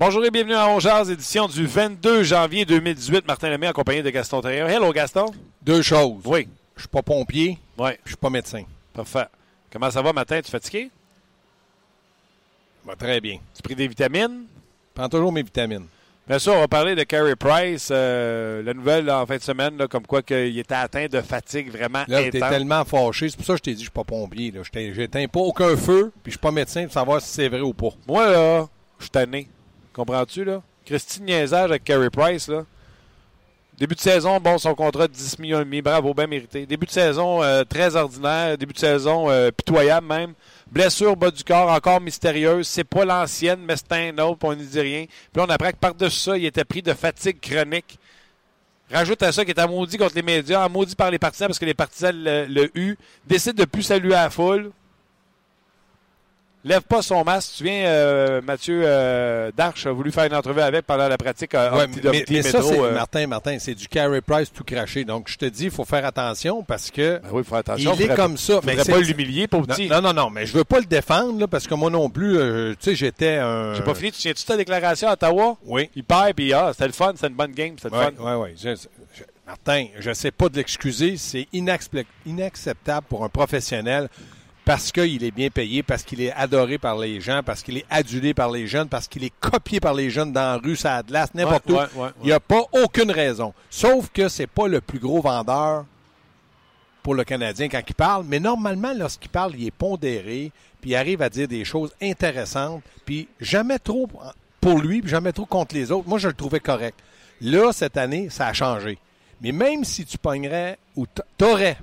Bonjour et bienvenue à Ongears, édition du 22 janvier 2018. Martin Lemay, accompagné de Gaston Terrien. Hello, Gaston. Deux choses. Oui. Je suis pas pompier, Oui, je suis pas médecin. parfait. Comment ça va, matin? Tu es fatigué? Va très bien. Tu as pris des vitamines? Prends toujours mes vitamines. Bien sûr, on va parler de Carey Price. euh, la nouvelle en fin de semaine, là, comme quoi qu'il était atteint de fatigue vraiment Là, t'es tellement fâché. C'est pour ça que je t'ai dit je suis pas pompier. Là. Je J'éteins pas aucun feu, puis je suis pas médecin pour savoir si c'est vrai ou pas. Moi, là, je suis tanné. Comprends-tu, là? Christine niaisage avec Carey Price, là. Début de saison, bon, son contrat de 10 millions et demi, bravo, bien mérité. Début de saison euh, très ordinaire, début de saison euh, pitoyable même. Blessure bas du corps, encore mystérieuse. C'est pas l'ancienne, mais c'est un autre, on ne dit rien. Puis on apprend que par-dessus ça, il était pris de fatigue chronique. Rajoute à ça qu'il était maudit contre les médias, maudit par les partisans parce que les partisans le, le eu, décide de plus saluer à la foule. Lève pas son masque. Tu te souviens, euh, Mathieu euh, Darche a voulu faire une entrevue avec pendant la pratique euh, Ouais, mais, ça, Métro, c'est euh. Martin, Martin, c'est du Carey Price tout craché. Donc, je te dis, il faut faire attention parce que Ben oui, faut faire attention. il est Faudrait- comme ça. Faudrait Mais pas c'est- l'humilier, non, petit. non, non, non, mais je veux pas le défendre là, parce que moi non plus, tu sais, j'étais un. J'ai pas fini. Tu tiens-tu ta déclaration à Ottawa? Oui. Il perd, puis ah, c'était le fun, c'était une bonne game, c'était le fun. oui, oui. Je- je- Martin, je ne sais pas de l'excuser. C'est inacceptable pour un professionnel parce qu'il est bien payé, parce qu'il est adoré par les gens, parce qu'il est adulé par les jeunes, parce qu'il est copié par les jeunes dans la rue, ça glace, n'importe Ouais, où. ouais, ouais, Il n'y a pas aucune raison. Sauf que c'est pas le plus gros vendeur pour le Canadien quand il parle, mais normalement, lorsqu'il parle, il est pondéré, puis il arrive à dire des choses intéressantes, puis jamais trop pour lui, puis jamais trop contre les autres. Moi, je le trouvais correct. Là, cette année, ça a changé. Mais même si tu pognerais ou t'aurais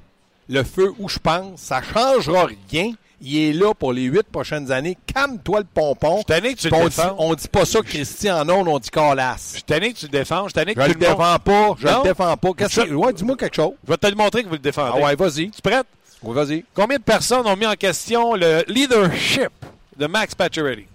le feu où je pense, ça changera rien. Il est là pour les huit prochaines années. Calme-toi le pompon. Je suis que tu le on, défends. dit, on dit pas ça, Christian, non, on dit Je calasse. suis tanné que tu le défends. Je suis que Je tout le défends pas. Je Non? le défends pas. Qu'est-ce que... Je- Ouais, dis-moi quelque chose. Je vais te le montrer que vous le défendez. Ah ouais, vas-y. Tu prête? Oui, vas-y. Combien de personnes ont mis en question le leadership de Max Pacioretty?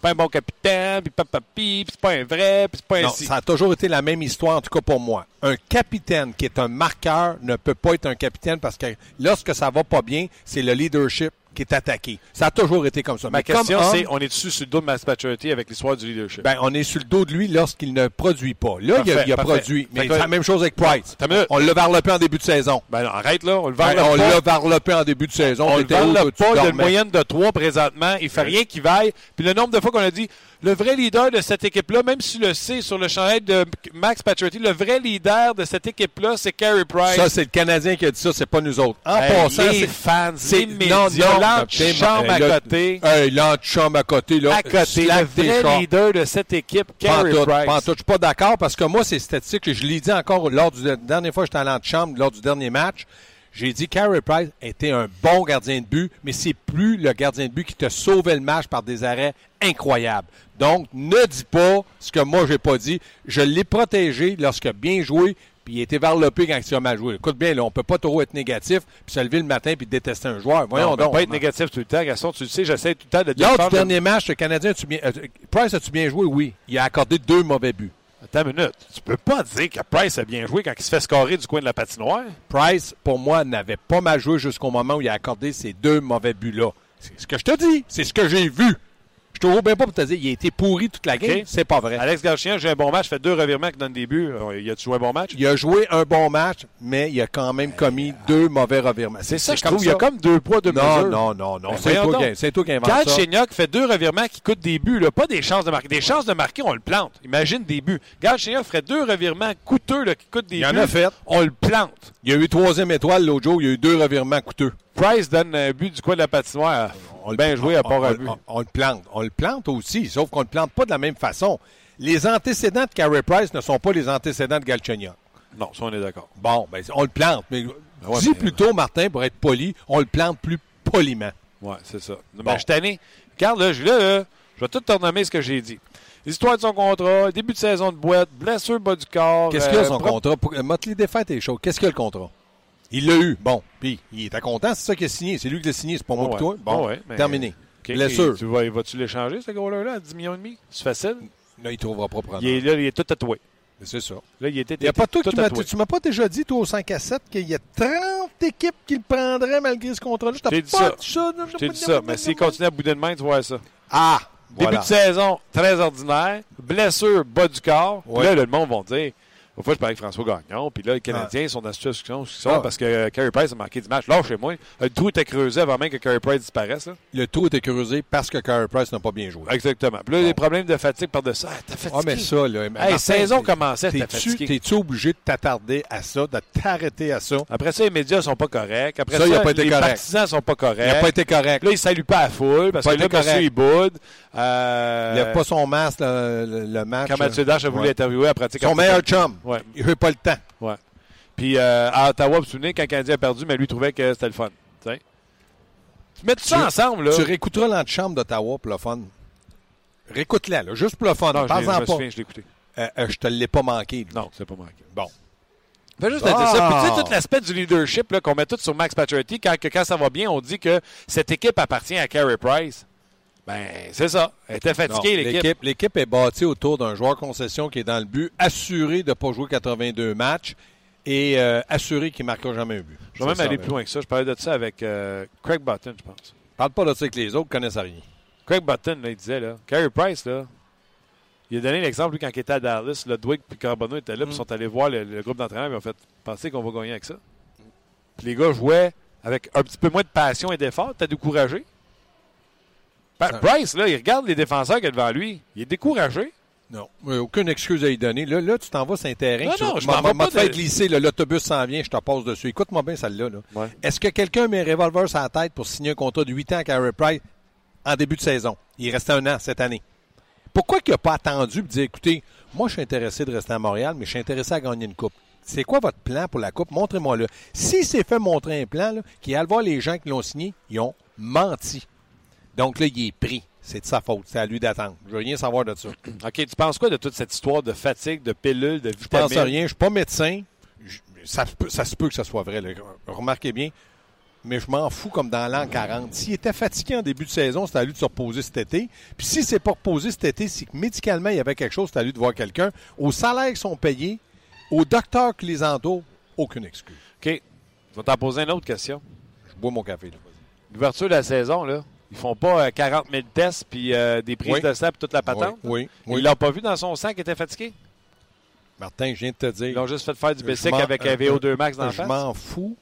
Pas un bon capitaine, puis papa, puis c'est pas un vrai, puis c'est pas un Non, ça a toujours été la même histoire, en tout cas pour moi. Un capitaine qui est un marqueur ne peut pas être un capitaine parce que lorsque ça va pas bien, c'est le leadership qui est attaqué. Ça a toujours été comme ça. Ma Mais question, homme, c'est on est dessus sur le dos de Max Pacioretty avec l'histoire du leadership? ben, on est sur le dos de lui lorsqu'il ne produit pas. Là, il a, il produit. Mais c'est la même chose avec Price. On l'a varlopé en début de saison. Ben non, arrête là, on le Ben, on l'a varlopé en début de saison. On le le tu pas, il a une moyenne de 3 présentement. Il fait rien qui vaille. Puis le nombre de fois qu'on a dit, le vrai leader de cette équipe-là, même si tu le sais sur le chandail de Max Pacioretty, le vrai leader de cette équipe-là, c'est Carey Price. Ça, c'est le Canadien qui a dit ça, c'est pas nous autres. En Hey, passant, les fans, c'est- les médias, l'antichambre à côté. Hey, l'antichambre à côté, là. à côté, le vrai chars. leader de cette équipe, Carey Price. pantoute. Je suis pas d'accord parce que moi, c'est statistique. Je l'ai dit encore lors du la dernière fois que j'étais à l'antichambre, lors du dernier match. J'ai dit Carey Price était un bon gardien de but, mais c'est plus le gardien de but qui te sauvait le match par des arrêts incroyables. Donc, ne dis pas ce que moi, j'ai pas dit. Je l'ai protégé lorsqu'il a bien joué, puis il a été varlopé quand il a mal joué. Écoute bien, là, on peut pas trop être négatif, puis se lever le matin puis détester un joueur. Voyons Non, on peut donc. pas être négatif tout le temps. Gaston, tu le sais, j'essaie tout le temps de Lors défendre. du dernier match, le Canadien, as-tu bien, euh, Price, as-tu bien joué? Oui. Il a accordé deux mauvais buts. Attends une minute. Tu peux pas dire que Price a bien joué quand il se fait scorer du coin de la patinoire? Price, pour moi, n'avait pas mal joué jusqu'au moment où il a accordé ces deux mauvais buts-là. C'est ce que je te dis. C'est ce que j'ai vu. Je te bien pas pour te dire il a été pourri toute la game. C'est pas vrai. Alex Galchien, j'ai un bon match, fait deux revirements qui donnent des buts. Euh, Il a-tu joué un bon match? Il a joué un bon match, mais il a quand même commis deux mauvais revirements. C'est ça, je trouve. Il y a comme deux poids, deux Non, mesures. non, non, non. Ben, C'est toi, qui- c'est toi qui invente ça. Fait deux revirements qui coûtent des buts, là, pas des chances de marquer. Des chances de marquer, on le plante. Imagine des buts. Gal Chignac ferait deux revirements coûteux là, qui coûtent des Il en buts. a fait. On le plante. Il y a eu troisième étoile l'autre jour. Il y a eu deux revirements coûteux. Price donne un but du coin de la patinoire. On bien joué à part on, but. on- on le plante. On le plante aussi, sauf qu'on ne le plante pas de la même façon. Les antécédents de Carey Price ne sont pas les antécédents de Galchenyuk. Non, ça, on est d'accord. Bon, ben, on le plante. Mais ouais, dis mais- plutôt, Martin, pour être poli, on le plante plus poliment. Ouais, c'est ça. Bon. mais je suis tanné. Regarde, là, je, là, là, je vais tout te renommer ce que j'ai dit. L'histoire de son contrat, début de saison de boîte, blessure bas du corps. Qu'est-ce qu'il y a euh, son contrat? Pour... Motley défaite et chaud. Qu'est-ce qu'il y a le contrat? Il l'a eu. Bon. Puis, il était content. C'est ça qu'il a signé. C'est lui qui l'a signé. C'est pas moi Ouais, pour toi. Bon. ouais, mais- Terminé. OK, Blessure. et Tu vas, vas-tu l'échanger, ce gars-là, à 10 millions et demi? C'est facile? Là, il trouvera pas pour Il est là, il est tout tatoué. C'est ça. Là, il était Il y a pas toi tout qui tatoué. tu m'as pas déjà dit, toi, au 5 à 7, qu'il y a 30 équipes qui le prendraient malgré ce contrat-là? Je t'ai dit pas ça. dit ça. Je t'ai dit ça, mais s'il continue à bouder de main, tu vois ça. Ah! Début de saison, très ordinaire. Blessure, bas du corps. Ouais. Là, le monde va dire. Une fois, je parlais avec François Gagnon, puis là, les Canadiens sont dans la situation Ah. parce que euh, Carey Price a manqué du match. Là, chez moi, le trou était creusé avant même que Carey Price disparaisse. là. Le tour était creusé parce que Carey Price n'a pas bien joué. Exactement. Puis là, Bon. des problèmes de fatigue par-dessus. Ah, t'as fatigué. Ah, mais ça, là. Hey, Martin, saison commençait, t'es T'es-tu, fatigué. t'es-tu obligé de t'attarder à ça, de t'arrêter à ça? Après ça, les médias sont pas corrects. Après Ça, ça, il a pas été les correct. partisans sont pas corrects. Il n'a pas été correct. Là, il salue pas la foule parce Pas que là, correct. monsieur, il boude. Euh, Il lève pas son masque, le, le- le match. Quand Mathieu Dash a voulu Ouais. l'interviewer à pratique. Son meilleur chum. Ouais. Il veut pas le temps. Ouais. Puis euh, à Ottawa, vous vous souvenez, quand le Canadien a perdu, mais lui trouvait que c'était le fun. Tu mets tout ça Tu- ensemble, là. Tu réécouteras l'antichambre d'Ottawa pour le fun. Réécoute-la, là, juste pour le fun. Non, je, pas. souviens, je l'ai écouté. Euh, euh, je te l'ai pas manqué. lui. Non, c'est pas manqué. Bon. Fais juste Ah! dire ça. Puis tu sais, tout l'aspect du leadership là, qu'on met tout sur Max Pacioretty, quand, que quand ça va bien, on dit que cette équipe appartient à Carey Price. Ben, c'est ça. Elle était fatiguée, l'équipe. l'équipe, est bâtie autour d'un joueur concession qui est dans le but, assuré de ne pas jouer 82 matchs et euh, assuré qu'il ne marquera jamais un but. Je vais même Ça, aller plus loin que ça. Je parlais de ça avec euh, Craig Button, je pense. Parle pas de ça avec les autres, ils connaissent rien. Craig Button, là, il disait, là, Carey Price, là, il a donné l'exemple, lui, quand il était à Dallas, le Dwight puis Carbonneau étaient là, puis ils sont allés voir le, le groupe d'entraîneurs, et ils ont fait penser qu'on va gagner avec ça. Puis les gars jouaient avec un petit peu moins de passion et d'effort. T'as découragé? Price, là, il regarde les défenseurs qu'il y a devant lui. Il est découragé. Non. Aucune excuse à y donner. Là, là tu t'en vas sur un terrain. Non, tu- non, je m'en vais pas de- glisser. L'autobus s'en vient, je te passe dessus. Écoute-moi bien celle-là. là. Ouais. Est-ce que quelqu'un met un revolver sur la tête pour signer un contrat de 8 ans à Carey Price en début de saison? Il restait un an cette année. Pourquoi il n'a pas attendu et dit écoutez, moi je suis intéressé de rester à Montréal, mais je suis intéressé à gagner une coupe. C'est quoi votre plan pour la coupe? Montrez-moi-le. Si c'est fait montrer un plan, qui allait voir les gens qui l'ont signé, ils ont menti. Donc là, il est pris. C'est de sa faute. C'est à lui d'attendre. Je veux rien savoir de ça. OK, tu penses quoi de toute cette histoire de fatigue, de pilules, de Je pense vitamines? à rien. Je suis pas médecin. Je- ça, se peut, ça se peut que ça soit vrai. là. Remarquez bien. Mais je m'en fous comme dans l'an 40. S'il était fatigué en début de saison, c'était à lui de se reposer cet été. Puis si c'est pas reposé cet été, c'est que médicalement, il y avait quelque chose, c'est à lui de voir quelqu'un. Aux salaires qui sont payés, aux docteurs qui les entourent, aucune excuse. OK. Je vais t'en poser une autre question. Je bois mon café. Là. L'ouverture de la saison, là, ils font pas euh, 40 000 tests puis euh, des prises Oui. de sang puis toute la patente? Oui, oui, Ils oui. l'ont pas vu dans son sang qui était fatigué? Martin, je viens de te dire. Ils l'ont juste fait faire du m'en- avec un VO2 max dans la Je m'en fous.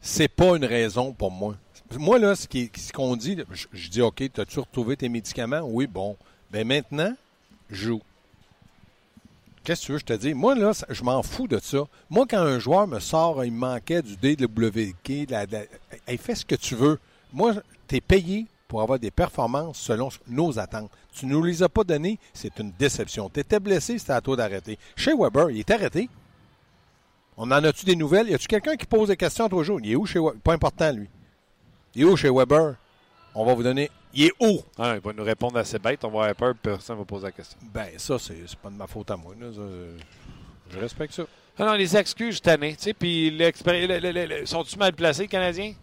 C'est pas une raison pour moi. Moi, là, ce qu'on dit, je, je dis, OK, as-tu retrouvé tes médicaments? Oui, bon. Ben maintenant, joue. Qu'est-ce que tu veux que je te dis? Moi, là, ça- je m'en fous de ça. Moi, quand un joueur me sort, il me manquait du DWK, de la, de la- hey, fais ce que tu veux. Moi, tu es payé pour avoir des performances selon nos attentes. Tu ne nous les as pas données, c'est une déception. Tu étais blessé, c'était à toi d'arrêter. Chez Weber, il est arrêté. On en a-tu des nouvelles? Y a-tu quelqu'un qui pose des questions tous les jours? Il est où chez Weber? Pas important, lui. Il est où chez Weber? On va vous donner. Il est où? Ah, il va nous répondre assez bête. On va avoir peur, personne va poser la question. Ben, ça, c'est pas de ma faute à moi. là. Ça, je respecte ça. Ah non, les excuses, je tanné. Tu sais, puis sont-tu mal placés, les Canadiens?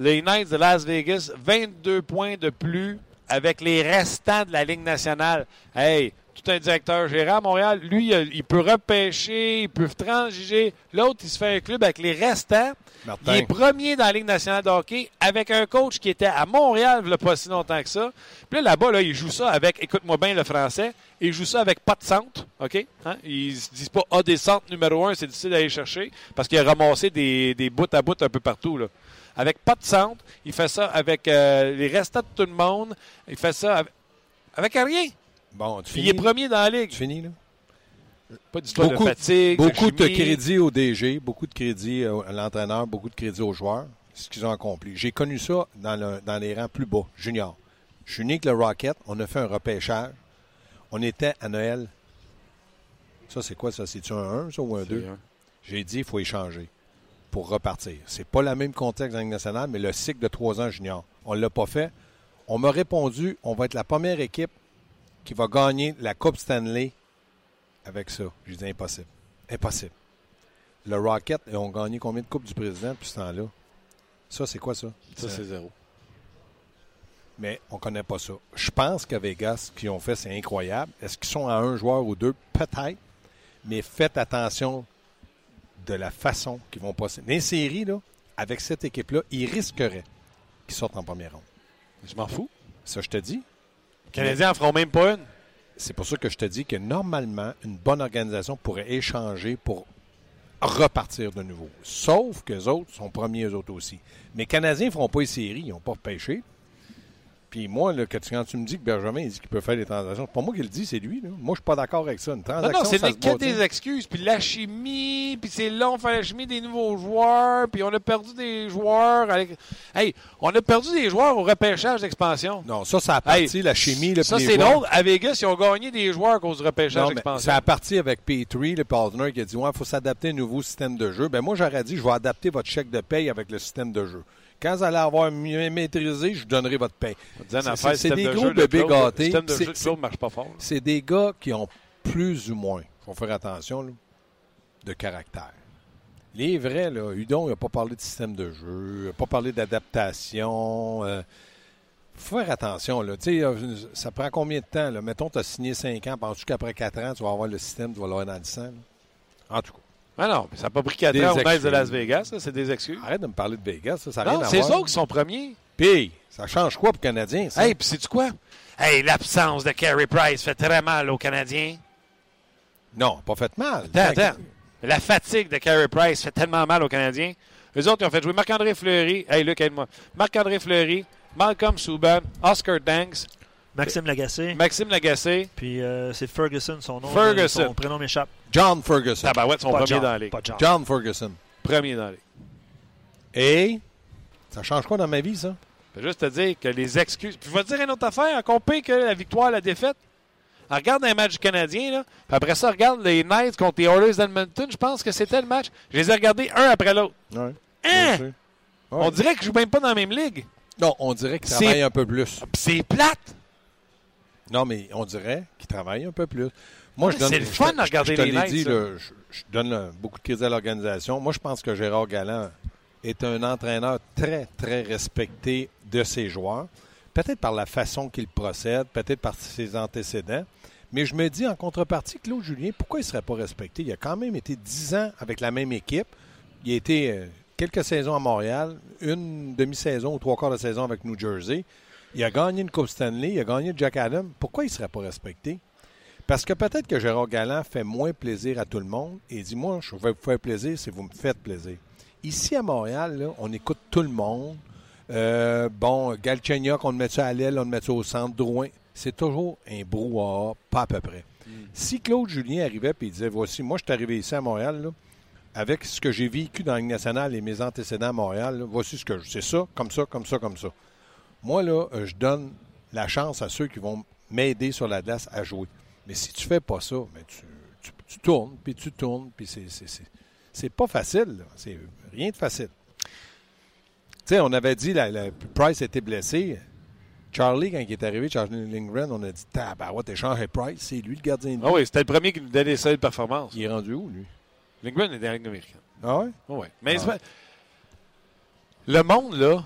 Les Knights de Las Vegas, 22 points de plus avec les restants de la Ligue nationale. Hey, tout un directeur gérant à Montréal, lui, il, il peut repêcher, il peut transiger. L'autre, il se fait un club avec les restants. Martin. Il est premier dans la Ligue nationale de hockey avec un coach qui était à Montréal il n'y a pas si longtemps que ça. Puis là, là-bas, là, il joue ça avec, écoute-moi bien le français, il joue ça avec pas de centre, OK? Hein? Ils se disent pas, ah, des centres numéro un, c'est difficile d'aller chercher parce qu'il a ramassé des, des bouts à bout un peu partout, là. Avec pas de centre, il fait ça avec euh, les restants de tout le monde, il fait ça avec, avec rien. Bon, tu Puis finis? il est premier dans la Ligue. Tu finis, là? Pas d'histoire de Beaucoup- fatigue, Beaucoup de chimie. crédit au DG, beaucoup de crédit au- à l'entraîneur, beaucoup de crédit aux joueurs. C'est ce qu'ils ont accompli. J'ai connu ça dans, le- dans les rangs plus bas, junior. Je suis né avec le Rocket. On a fait un repêchage. On était à Noël. Ça, c'est quoi, ça? C'est-tu un 1, ça, ou un 2? C'est un. J'ai dit, il faut échanger pour repartir. C'est pas le même contexte dans la Ligue nationale, mais le cycle de trois ans junior. On ne l'a pas fait. On m'a répondu, on va être la première équipe qui va gagner la Coupe Stanley avec ça. J'ai dit impossible. Impossible. Le Rocket, ils ont gagné combien de Coupes du Président depuis ce temps-là? Ça, c'est quoi ça? Ça, c'est zéro. mais on ne connaît pas ça. Je pense qu'à Vegas, ce qu'ils ont fait, c'est incroyable. Est-ce qu'ils sont à un joueur ou deux? Peut-être. Mais faites attention de la façon qu'ils vont passer. Les séries, là, avec cette équipe-là, ils risqueraient qu'ils sortent en première ronde. Je m'en fous. Ça, je te dis. Les Canadiens en feront même pas une. C'est pour ça que je te dis que normalement, une bonne organisation pourrait échanger pour repartir de nouveau. Sauf que les autres sont premiers, eux autres aussi. Mais les Canadiens ne feront pas les séries, ils n'ont pas pêché. Puis moi, là, que tu- quand tu me dis que Benjamin il dit qu'il peut faire des transactions, c'est pas moi qui le dis, c'est lui. là. Moi, je suis pas d'accord avec ça. Une Non, transaction, non, c'est ça se que bâtit. des excuses. Puis la chimie, puis c'est long, faire la chimie des nouveaux joueurs, puis on a perdu des joueurs. avec- Hey, on a perdu des joueurs au repêchage d'expansion. Non, ça, ça a parti, Hey, la chimie. Là, Ça, les c'est drôle. À Vegas, ils ont gagné des joueurs à cause du repêchage Non, d'expansion. ça a parti avec Petrie, le partner, qui a dit Ouais, il faut s'adapter à un nouveau système de jeu. Ben moi, j'aurais dit Je vais adapter votre chèque de paye avec le système de jeu. Quand vous allez avoir mieux maîtrisé, je vous donnerai votre une C'est- des de gros bébés gâtés. Le système de C'est- jeu de Claude marche pas fort. C'est des gars qui ont plus ou moins, il faut faire attention, là, de caractère. Les vrais, là, Hudon, il n'a pas parlé de système de jeu, il n'a pas parlé d'adaptation. Il faut faire attention. Là. Euh, ça prend combien de temps? Là? Mettons, tu as signé 5 ans, penses-tu qu'après 4 ans, tu vas avoir le système, tu vas l'avoir dans le sang? là? En tout cas, Ah non, mais ça n'a pas pris 4 Des ans au Knights de. Las Vegas. ça, C'est des excuses. arrête de me parler de Vegas, ça n'a rien Non, à c'est eux voir. qui sont premiers. Puis, ça change quoi pour les Canadiens? ça? Hey, puis sais-tu quoi? Hey, l'absence de Carey Price fait très mal aux Canadiens. Non, pas fait mal. Attends, attends. La fatigue de Carey Price fait tellement mal aux Canadiens. Eux autres, ils ont fait jouer Marc-André Fleury. Hey, Luc, aide-moi. Marc-André Fleury, Malcolm Subban, Oscar Danks, Maxime Lagacé. Maxime Lagacé. Puis euh, c'est Ferguson, son nom. Ferguson. Son prénom m'échappe. John Ferguson. Tabarouette sont Pas premiers John, dans la ligue. Pas John. John Ferguson. Premiers dans la ligue. Et? Ça change quoi dans ma vie, ça? Je vais juste te dire que les excuses. Puis je vais te dire une autre affaire. Encore pire que la victoire, la défaite. Alors, regarde un match du Canadien, là. Puis après ça, regarde les Knights contre les Oilers d'Edmonton. Je pense que c'était le match. Je les ai regardés un après l'autre. Ouais. Hein? On dirait que je joue même pas dans la même ligue. Non, on dirait qu'il C'est- travaille un peu plus. Puis c'est plate. Non, mais on dirait qu'il travaille un peu plus. Moi, je donne. c'est le fun de regarder je les l'ai Knights, dit, ça. là, je, je donne beaucoup de crédit à l'organisation. Moi, je pense que Gérard Galland est un entraîneur très, très respecté de ses joueurs. Peut-être par la façon qu'il procède, peut-être par ses antécédents. Mais je me dis, en contrepartie, Claude Julien, pourquoi il ne serait pas respecté? Il a quand même été 10 ans avec la même équipe. Il a été euh, quelques saisons à Montréal, une demi-saison ou trois quarts de saison avec New Jersey. Il a gagné une Coupe Stanley, il a gagné Jack Adam. Pourquoi il ne serait pas respecté? Parce que peut-être que Gérard Galland fait moins plaisir à tout le monde et dit Moi, je vais vous faire plaisir si vous me faites plaisir. Ici à Montréal, là, on écoute tout le monde. Euh, bon, Galchenyuk, on le met ça à l'aile, on le met ça au centre, Drouin. C'est toujours un brouhaha, pas à peu près. Si Claude Julien arrivait et il disait Voici, moi, je suis arrivé ici à Montréal, là, avec ce que j'ai vécu dans la Ligue nationale et mes antécédents à Montréal, là, voici ce que je. C'est ça, comme ça, comme ça, comme ça. Moi, là, euh, je donne la chance à ceux qui vont m'aider sur la glace à jouer. Mais si tu fais pas ça, ben tu, tu- tu tournes, puis tu tournes, puis c'est, pas facile. C'est rien de facile. Tu sais, on avait dit la, la Price était blessé. Charlie, quand il est arrivé, Charlie Lindgren, on a dit Tabarouette, échange Price, c'est lui le gardien de but. Ah oui, c'était le premier qui nous donnait ça de performance. Il est rendu où, lui? Lindgren est dans la Ligue américaine. Ah ouais? Oui. Mais Ah. le monde, là,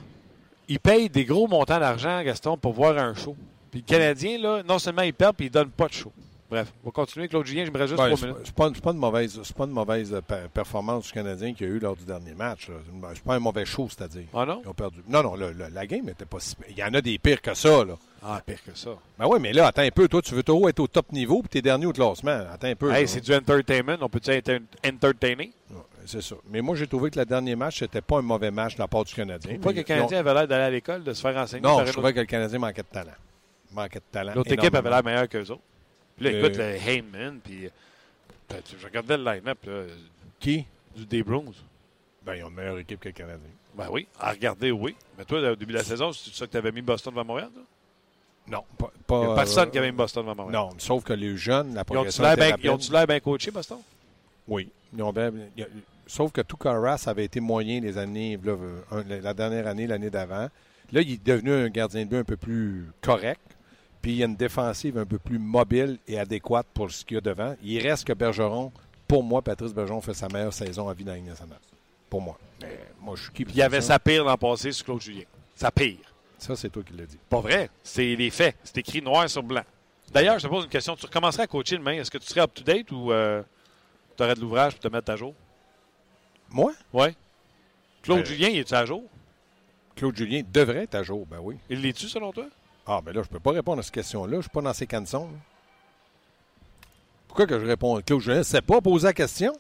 il paye des gros montants d'argent, Gaston, pour voir un show. Puis le Canadien, là, non seulement il perd, puis il donne pas de show. Bref, on va continuer avec l'autre Julien. J'aimerais juste Ben, trois minutes. pas- c'est pas, pas une mauvaise, pas une mauvaise euh, per- performance du Canadien qu'il y a eu lors du dernier match. C'est pas un mauvais show, c'est-à-dire. Ah non? Ils ont perdu. Non, non, le- le- la game n'était pas si. Il y en a des pires que ça, là. Ah, pire que ça. Ben oui, mais là, attends un peu. Toi, tu veux toujours être au top niveau, puis t'es dernier au classement. Attends un peu. Hey, c'est du entertainment. On peut-tu être entertainé? Ouais, C'est ça. Mais moi, j'ai trouvé que le dernier match, c'était pas un mauvais match de la part du Canadien. Pas que le Canadien avait l'air d'aller à l'école, de se faire enseigner Non, par je trouvais que le Canadien manquait de talent. Manquait de talent. autre, l'autre équipe avait l'air meilleure qu'eux autres. Puis là, Euh, écoute, le Heyman, puis... euh, Je regardais le line-up là, Qui? du des Bruins. Ben, ils ont une meilleure équipe que le Canadien. Ben oui, à regarder, oui. Mais toi, au début de la saison, c'est ça que tu avais mis Boston devant Montréal? toi? Non, pas. pas, Il n'y a euh, personne qui avait mis Boston devant Montréal. Non, sauf que les jeunes, la progression ils ont-tu l'air bien coachés, Boston? Oui. Ils ont bien- Sauf que tout Carras avait été moyen les années, là, la dernière année, l'année d'avant. Là, il est devenu un gardien de but un peu plus correct. Puis il y a une défensive un peu plus mobile et adéquate pour ce qu'il y a devant. Il reste que Bergeron, pour moi, Patrice Bergeron fait sa meilleure saison à vie dans nationale. Pour moi. Mais moi, je suis qui Il y avait ça? sa pire l'an passé sur Claude Julien. Sa pire. Ça, c'est toi qui l'as dit. Pas vrai. C'est les faits. C'est écrit noir sur blanc. D'ailleurs, je te pose une question. Tu recommencerais à coacher demain? Est-ce que tu serais up-to-date ou tu aurais de l'ouvrage pour te mettre à jour? Moi, Oui. Claude Euh, Julien, il est-tu à jour? Claude Julien devrait être à jour. Ben oui. Il l'est-tu selon toi? Ah, ben là, je peux pas répondre à cette question-là. Je suis pas dans ces cançons. là. Pourquoi que je réponds? Claude Julien, c'est pas poser la question?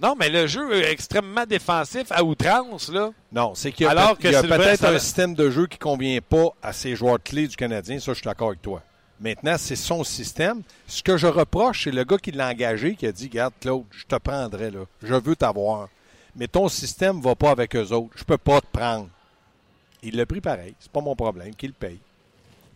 Non, mais le jeu est extrêmement défensif à outrance, là. Non, c'est qu'il y a, Alors peut- que il y a peut-être un système de jeu qui convient pas à ces joueurs clés du Canadien. Ça, je suis d'accord avec toi. Maintenant, c'est son système. Ce que je reproche, c'est le gars qui l'a engagé qui a dit Garde, Claude, je te prendrai, là. Je veux t'avoir. Mais ton système ne va pas avec eux autres. Je peux pas te prendre. Il l'a pris pareil. C'est pas mon problème. Qu'il le paye.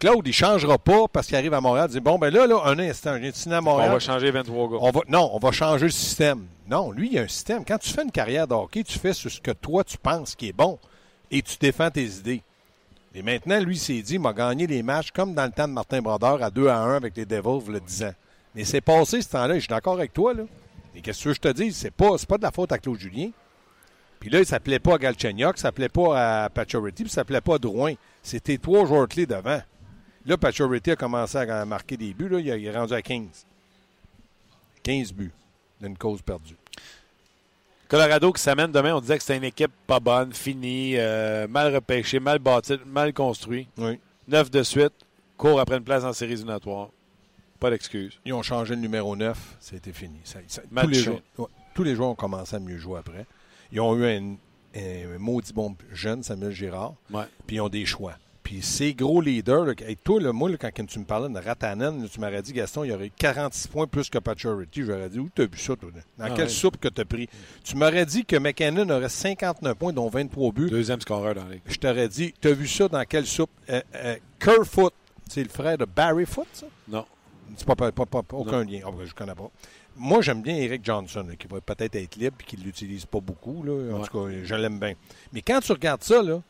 Claude, il ne changera pas parce qu'il arrive à Montréal. Il dit Bon, ben là, là, un instant, de signer à On Montréal. va changer 23 gars. On va, non, on va changer le système. Non, lui, il y a un système. Quand tu fais une carrière de hockey, tu fais ce que toi, tu penses qui est bon et tu défends tes idées. Et maintenant, lui, il s'est dit, il m'a gagné les matchs comme dans le temps de Martin Brodeur à 2 à 1 avec les Devils, le 10 ans. Mais c'est passé ce temps-là, je suis d'accord avec toi. Là. Et qu'est-ce que tu veux que je te dis? C'est pas, c'est pas de la faute à Claude Julien. Puis là, il s'appelait pas à Galchenyuk, il s'appelait pas à Pacioretty, puis il s'appelait pas à Drouin. C'était trois joueurs clés devant. Là, Pacioretty a commencé à marquer des buts. Là, il est rendu à 15. 15 buts d'une cause perdue. Colorado qui s'amène demain, on disait que c'était une équipe pas bonne, finie, euh, mal repêchée, mal bâtie, mal construite. Oui. Neuf de suite, court après une place en série éliminatoire. Pas d'excuse. Ils ont changé le numéro 9, c'était fini. Ça- ça- tous, les joueurs, ouais, tous les joueurs ont commencé à mieux jouer après. Ils ont eu un, un maudit bon jeune, Samuel Girard, Ouais. puis ils ont des choix. Puis ces gros leaders, là, hey, toi, là, moi, là, quand tu me parlais de Ratanen, tu m'aurais dit, Gaston, il y aurait 46 points plus que Pacioretty. J'aurais dit, où t'as vu ça, toi? Dans Ah quelle ouais. soupe que t'as pris? Tu m'aurais dit que McKinnon aurait 59 points, dont 23 buts. Deuxième scoreur dans la ligue. Je t'aurais dit, t'as vu ça dans quelle soupe? Euh, euh, Kerfoot, c'est le frère de Barry Foot, ça? Non. C'est pas, pas- pas- pas- aucun lien. Ben, je connais pas. Moi, j'aime bien Eric Johnson, là, qui va peut-être être libre et qui ne l'utilise pas beaucoup. Là. En Ouais. tout cas, je l'aime bien. Mais quand tu regardes ça, là,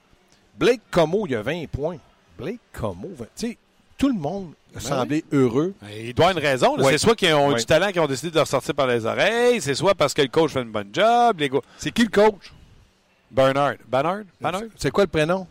Blake Como, il a 20 points. Blake Como, 20 tu sais, tout le monde a semblé heureux. Il doit avoir une raison. Ouais. C'est soit qu'ils ont Ouais. du talent qui ont décidé de leur sortir par les oreilles, c'est soit parce que le coach fait une bonne job. Les. C'est qui le coach? Bernard. Bernard? Bernard? C'est quoi le prénom?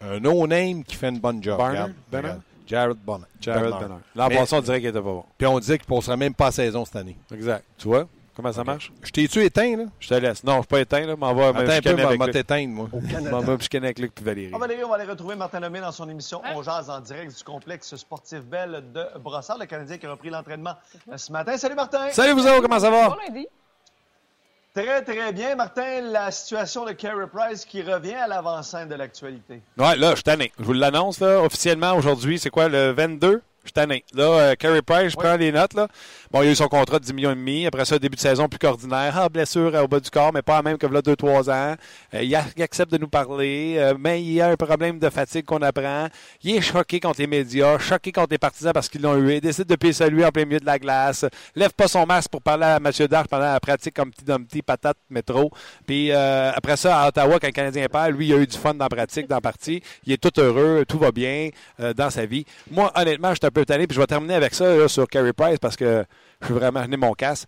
Un no-name qui fait une bonne job. Bernard? Bernard? Jared Bonner. Jared. Bernard. L'an passé, on dirait qu'il était pas bon. Puis on disait qu'il ne passerait même pas la saison cette année. Exact. Tu vois? Comment ça marche? Je t'ai-tu éteint, là? Je te laisse. Non, je suis pas éteint. Là, m'en va Attends un peu, avec t'éteindre, moi. M'en va chicaner avec Luc puis Valérie. On va aller, on va aller retrouver Martin Lemay dans son émission On jase en direct du complexe sportif Belle de Brossard, le Canadien qui a repris l'entraînement ce matin. Salut Martin! Salut vous autres, comment ça va? Bon lundi. Très, très bien. Martin, la situation de Carey Price qui revient à l'avant-scène de l'actualité. Ouais, là, je suis tanné. Je vous l'annonce, officiellement, aujourd'hui, c'est quoi, le 22? Je suis tanné. Là, euh, Carey Price, je prends les notes, là. Bon, il a eu son contrat de 10 millions et demi. Après ça, début de saison plus qu'ordinaire. Ah, blessure euh, au bas du corps, mais pas la même que là, 2-3 ans. Euh, il, a- il accepte de nous parler, euh, mais il y a un problème de fatigue qu'on apprend. Il est choqué contre les médias, choqué contre les partisans parce qu'ils l'ont eu. Il décide de payer lui en plein milieu de la glace. Lève pas son masque pour parler à Mathieu Darche pendant la pratique comme petit petit patate métro. Puis euh, après ça, à Ottawa, quand le Canadien perd, lui, il a eu du fun dans la pratique, dans la partie. Il est tout heureux, tout va bien euh, dans sa vie. Moi, honnêtement, je suis peu tanné, puis je vais terminer avec ça là, sur Carey Price parce que je veux vraiment tenir mon casse.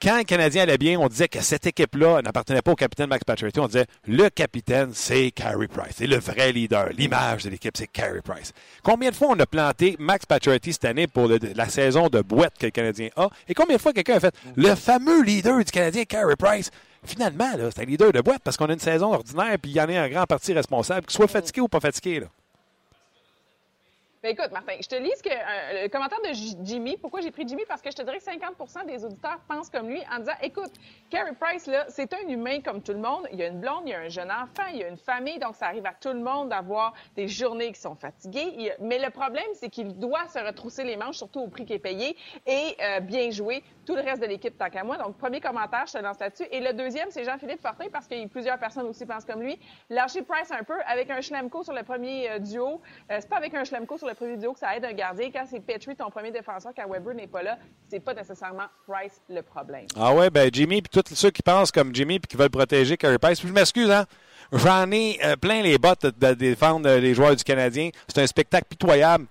Quand le Canadien allait bien, on disait que cette équipe-là n'appartenait pas au capitaine Max Pacioretty. On disait le capitaine, c'est Carey Price. C'est le vrai leader. L'image de l'équipe, c'est Carey Price. Combien de fois on a planté Max Pacioretty cette année pour le- la saison de boîte que le Canadien a? Et combien de fois quelqu'un a fait le fameux leader du Canadien, Carey Price? Finalement, c'est un leader de boîte parce qu'on a une saison ordinaire puis il y en a un grand partie responsable, qu'il soit fatigué ou pas fatigué. Là. Ben écoute, Martin, je te lis ce que, euh, le commentaire de Jimmy. Pourquoi j'ai pris Jimmy? Parce que je te dirais que 50% des auditeurs pensent comme lui en disant Écoute, Carey Price, là, c'est un humain comme tout le monde. Il y a une blonde, il y a un jeune enfant, il y a une famille, donc ça arrive à tout le monde d'avoir des journées qui sont fatiguées. Mais le problème, c'est qu'il doit se retrousser les manches, surtout au prix qui est payé, et euh, bien jouer tout le reste de l'équipe tant qu'à moi. Donc, premier commentaire, je te lance là-dessus. Et le deuxième, c'est Jean-Philippe Fortin, parce a plusieurs personnes aussi pensent comme lui. Lâcher Price un peu avec un Schlemko sur le premier euh, duo. Euh, c'est pas avec un Schlemko sur le premier duo que ça aide un gardien. Quand c'est Petrie, ton premier défenseur, quand Weber n'est pas là, c'est pas nécessairement Price le problème. Ah ouais, ben Jimmy, puis tous ceux qui pensent comme Jimmy puis qui veulent protéger Carey Price. Puis je m'excuse, hein. J'en ai euh, plein les bottes de défendre euh, les joueurs du Canadien. C'est un spectacle pitoyable.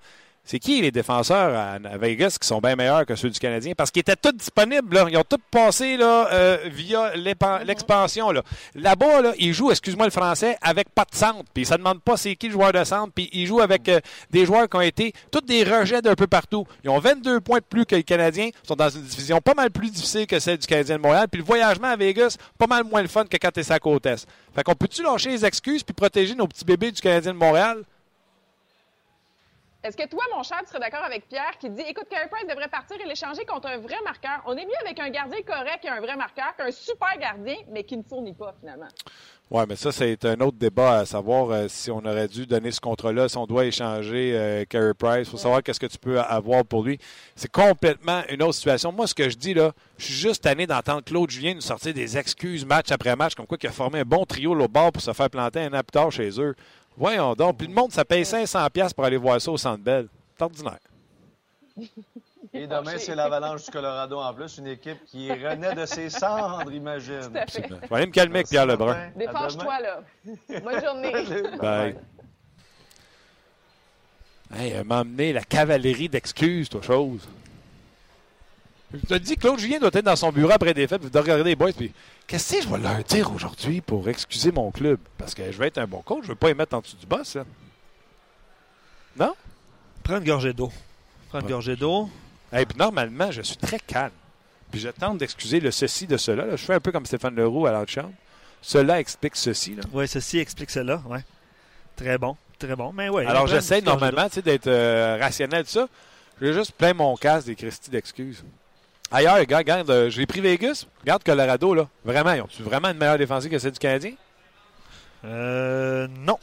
C'est qui les défenseurs à, Vegas qui sont bien meilleurs que ceux du Canadien? Parce qu'ils étaient tous disponibles. Là. Ils ont tous passé là, euh, via l'épan- l'expansion. Là. Là-bas, là, ils jouent, excuse-moi le français, avec pas de centre. Puis ça ne demande pas c'est qui le joueur de centre. Puis ils jouent avec euh, des joueurs qui ont été tous des rejets d'un peu partout. Ils ont 22 points de plus que les Canadiens. Ils sont dans une division pas mal plus difficile que celle du Canadien de Montréal. Puis le voyagement à Vegas, pas mal moins le fun que quand tu es sa côte. Fait qu'on peut-tu lâcher les excuses puis protéger nos petits bébés du Canadien de Montréal? Est-ce que toi, mon cher, tu serais d'accord avec Pierre qui dit écoute, Carey Price devrait partir et l'échanger contre un vrai marqueur. On est mieux avec un gardien correct et un vrai marqueur qu'un super gardien, mais qui ne fournit pas finalement. Oui, mais ça, c'est un autre débat à savoir euh, si on aurait dû donner ce contrat-là, si on doit échanger euh, Carey Price. Il faut savoir qu'est-ce que tu peux avoir pour lui. C'est complètement une autre situation. Moi, ce que je dis là, je suis juste tanné d'entendre Claude Julien nous sortir des excuses match après match, comme quoi qu'il a formé un bon trio au bord pour se faire planter un an plus tard chez eux. Voyons donc. Puis le monde, ça paye 500$ pour aller voir ça au Centre Bell. C'est ordinaire. Et demain, c'est l'Avalanche du Colorado en plus, une équipe qui renaît de ses cendres, imagine. Je vais aller me calmer avec Pierre Lebrun. Défense-toi, là. Bonne journée. Bye. Hey, m'a amené la cavalerie d'excuses, toi, chose. Je te dis, Claude Julien doit être dans son bureau après des fêtes, de regarder les boys, puis qu'est-ce que je vais leur dire aujourd'hui pour excuser mon club? Parce que je vais être un bon coach, je ne veux pas y mettre en dessous du boss, là. Non? Prends une gorgée d'eau. Prends une gorgée d'eau. Et puis normalement, je suis très calme. Puis je tente d'excuser le ceci de cela. là. Je fais un peu comme Stéphane Leroux à l'autre Cela explique ceci. Là. Oui, ceci explique cela. Ouais. Très bon. Très bon. Mais ouais, Alors j'essaie normalement d'être euh, rationnel, tout ça. Je vais juste plein mon casque des Christy d'excuses. Ailleurs, gars, regarde, euh, j'ai pris Vegas. Regarde Colorado, là. Vraiment, ils ont-tu vraiment une meilleure défensive que celle du Canadien? Euh, non.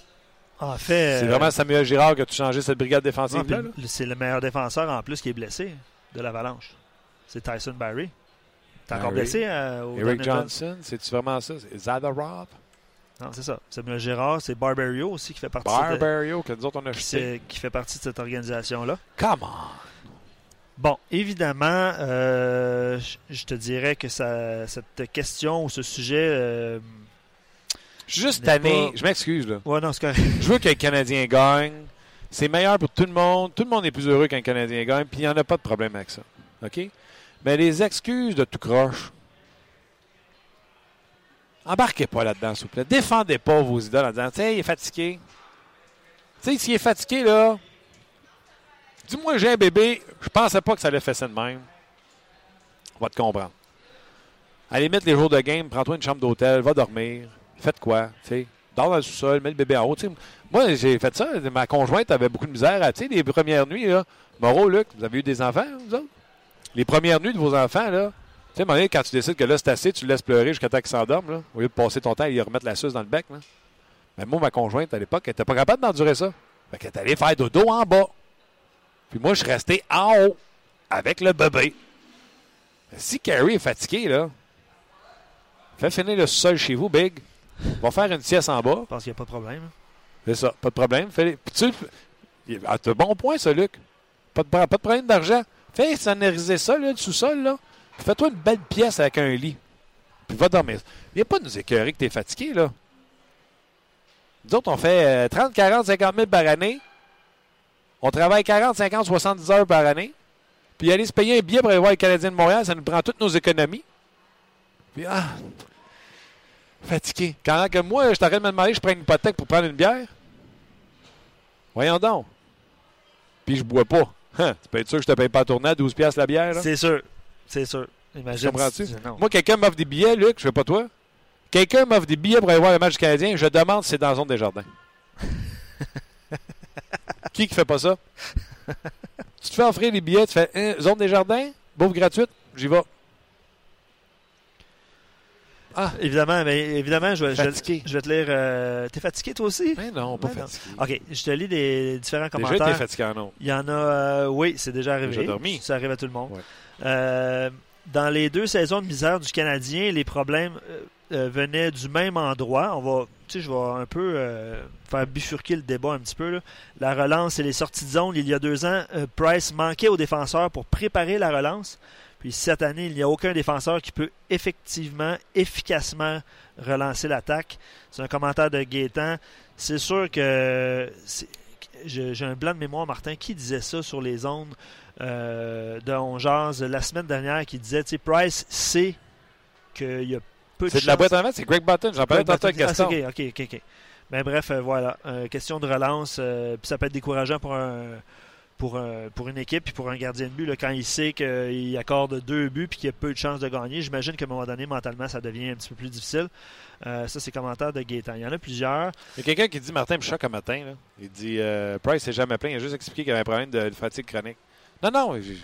En fait. C'est euh, vraiment Samuel Girard qui a changé cette brigade défensive-là. là? C'est le meilleur défenseur en plus qui est blessé de l'Avalanche. C'est Tyson Barry. T'es encore blessé euh, au Eric Donovan? Johnson, c'est-tu vraiment ça? C'est Zadorov? Non, c'est ça. Samuel Gérard, c'est Barbario aussi qui fait partie de, Barbario, que nous autres on a qui, qui fait partie de cette organisation-là. Come on! Bon, évidemment, euh, je- te dirais que ça, cette question ou ce sujet. euh, juste pas- Je m'excuse, là. ouais, non, c'est correct. Je veux qu'un Canadien gagne. C'est meilleur pour tout le monde. Tout le monde est plus heureux qu'un Canadien gagne. Puis il n'y en a pas de problème avec ça. OK? Mais les excuses de tout croche, embarquez pas là-dedans, s'il vous plaît. Défendez pas vos idoles en disant, tu sais, il est fatigué. Tu sais, s'il est fatigué, là, dis-moi, j'ai un bébé, je pensais pas que ça allait faire ça de même. On va te comprendre. À la limite, les jours de game, prends-toi une chambre d'hôtel, va dormir. Faites quoi? Tu sais, dors dans le sous-sol, mets le bébé en haut. Moi, j'ai fait ça. Ma conjointe avait beaucoup de misère. à- Tu sais, les premières nuits, là. Moreau, Luc, vous avez eu des enfants? Les premières nuits de vos enfants, là. Tu sais, quand tu décides que là, c'est assez, tu le laisses pleurer jusqu'à temps qu'il s'endorme, là. Au lieu de passer ton temps à lui remettre la suce dans le bec. Mais moi, ma conjointe, à l'époque, elle était pas capable d'endurer ça. Fait qu'elle est allée faire dodo en bas. Puis moi, je suis resté en haut, avec le bébé. Si Carrie est fatigué, là, fais finir le sol chez vous, Big. Va faire une sieste en bas. Je pense qu'il n'y a pas de problème. C'est ça, pas de problème. Fais tu ah, un bon point, ça, Luc. Pas de, pas de problème d'argent. Fais sonoriser ça, là, le sous-sol, là. Fais-toi une belle pièce avec un lit. Puis va dormir. Viens pas nous écœurer que t'es fatigué, là. Nous autres, on fait euh, 30, 40, 50 000 par année. On travaille 40, 50, 70 heures par année. Puis aller se payer un billet pour aller voir les Canadiens de Montréal, ça nous prend toutes nos économies. Puis, ah, fatigué. Quand que moi, je t'arrête de me demander, je prends une hypothèque pour prendre une bière? Voyons donc. Puis je bois pas. Hein, tu peux être sûr que je te paye pas à tourner à 12$ piastres la bière. là? C'est sûr. C'est sûr. Imagine. Comprends-tu? si-. Moi, quelqu'un m'offre des billets, Luc, je fais pas toi. Quelqu'un m'offre des billets pour aller voir le match Canadien, je demande si c'est dans la zone des jardins. qui qui fait pas ça? tu te fais offrir les billets, tu fais hein, zone des jardins, bouffe gratuite, j'y vais. Ah, Évidemment, mais évidemment, je vais, je vais- Fatigué. je vais te lire. euh, T'es fatigué toi aussi? mais non, pas Mais non. fatigué. OK, je te lis des différents Déjà, commentaires. t'es fatigué en non? Il y en a, euh, oui, c'est déjà arrivé. Déjà dormi. Ça arrive à tout le monde. Ouais. Euh, dans les deux saisons de misère du Canadien, les problèmes euh, venaient du même endroit. On va, je vais un peu euh, faire bifurquer le débat un petit peu. La relance et les sorties de zone, il y a deux ans, euh, Price manquait aux défenseurs pour préparer la relance. Puis cette année, il n'y a aucun défenseur qui peut effectivement, efficacement relancer l'attaque. C'est un commentaire de Gaétan. C'est sûr que j'ai un blanc de mémoire, Martin, qui disait ça sur les ondes de On Jase la semaine dernière, qui disait, Price sait qu'il y a peu de C'est de la boîte en vente, c'est Greg Button. J'en parlais tantôt avec ah, c'est Gaston. OK, OK, OK. ok. Ben, bref, euh, voilà. Euh, question de relance. euh, puis ça peut être décourageant pour un. Pour, un- pour une équipe puis pour un gardien de but, là, quand il sait qu'il accorde deux buts puis qu'il y a peu de chances de gagner, j'imagine qu'à un moment donné, mentalement, ça devient un petit peu plus difficile. Euh, ça, c'est commentaire de Gaétan. Il y en a plusieurs. Il y a quelqu'un qui dit Martin me choque un matin. Là. Il dit euh, Price s'est jamais plaint. Il a juste expliqué qu'il y avait un problème de fatigue chronique. Non, non, je,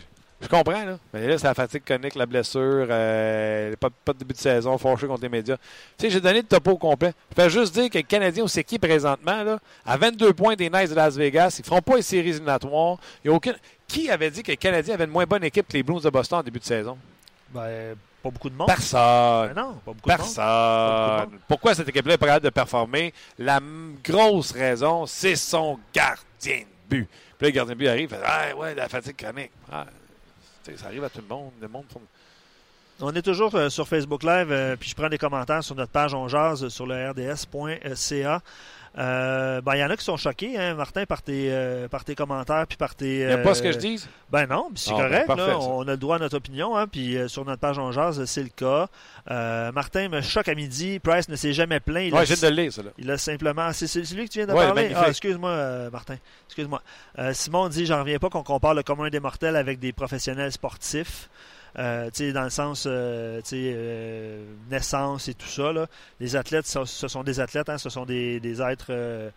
je comprends. Là. Mais là, c'est la fatigue chronique, la blessure, euh, pas, pas de début de saison, fâché contre les médias. Tu sais, j'ai donné le topo au complet. Je fais juste dire que le Canadien, où c'est qui présentement, là, à 22 points des Knights de Las Vegas, ils feront pas les séries éliminatoires. Il y a aucune... Qui avait dit que le Canadien avait une moins bonne équipe que les Blues de Boston en début de saison? Ben, pas beaucoup de monde. Personne. Ben non, pas beaucoup de monde. Personne. Pourquoi cette équipe-là est pas capable de performer? La grosse raison, c'est son gardien de but. Puis là, le gardien de but arrive, il fait Ah, ouais, la fatigue chronique. Ah, ça arrive à tout le monde. On est toujours euh, sur Facebook Live, euh, puis je prends des commentaires sur notre page On Jase sur le rds.ca. Euh, ben, il y en a qui sont choqués, hein, Martin, par tes, euh, par tes commentaires, puis par tes... Il n'aime pas ce euh, que je dis? Ben non, c'est Ah, ben, correct. parfait, là. ça. on a le droit à notre opinion. Hein, puis euh, sur notre page On Jase, c'est le cas. Euh, Martin me choque à midi. Price ne s'est jamais plaint. Il Ouais, a- de le lire, ça. Là. il a simplement. C'est celui que tu viens de Ouais, parler? Ah, excuse-moi, euh, Martin. Excuse-moi. Euh, Simon dit J'en reviens pas qu'on compare le commun des mortels avec des professionnels sportifs. Euh, dans le sens euh, euh, naissance et tout ça. Là. Les athlètes, ce sont des athlètes, hein, ce sont des, des êtres euh,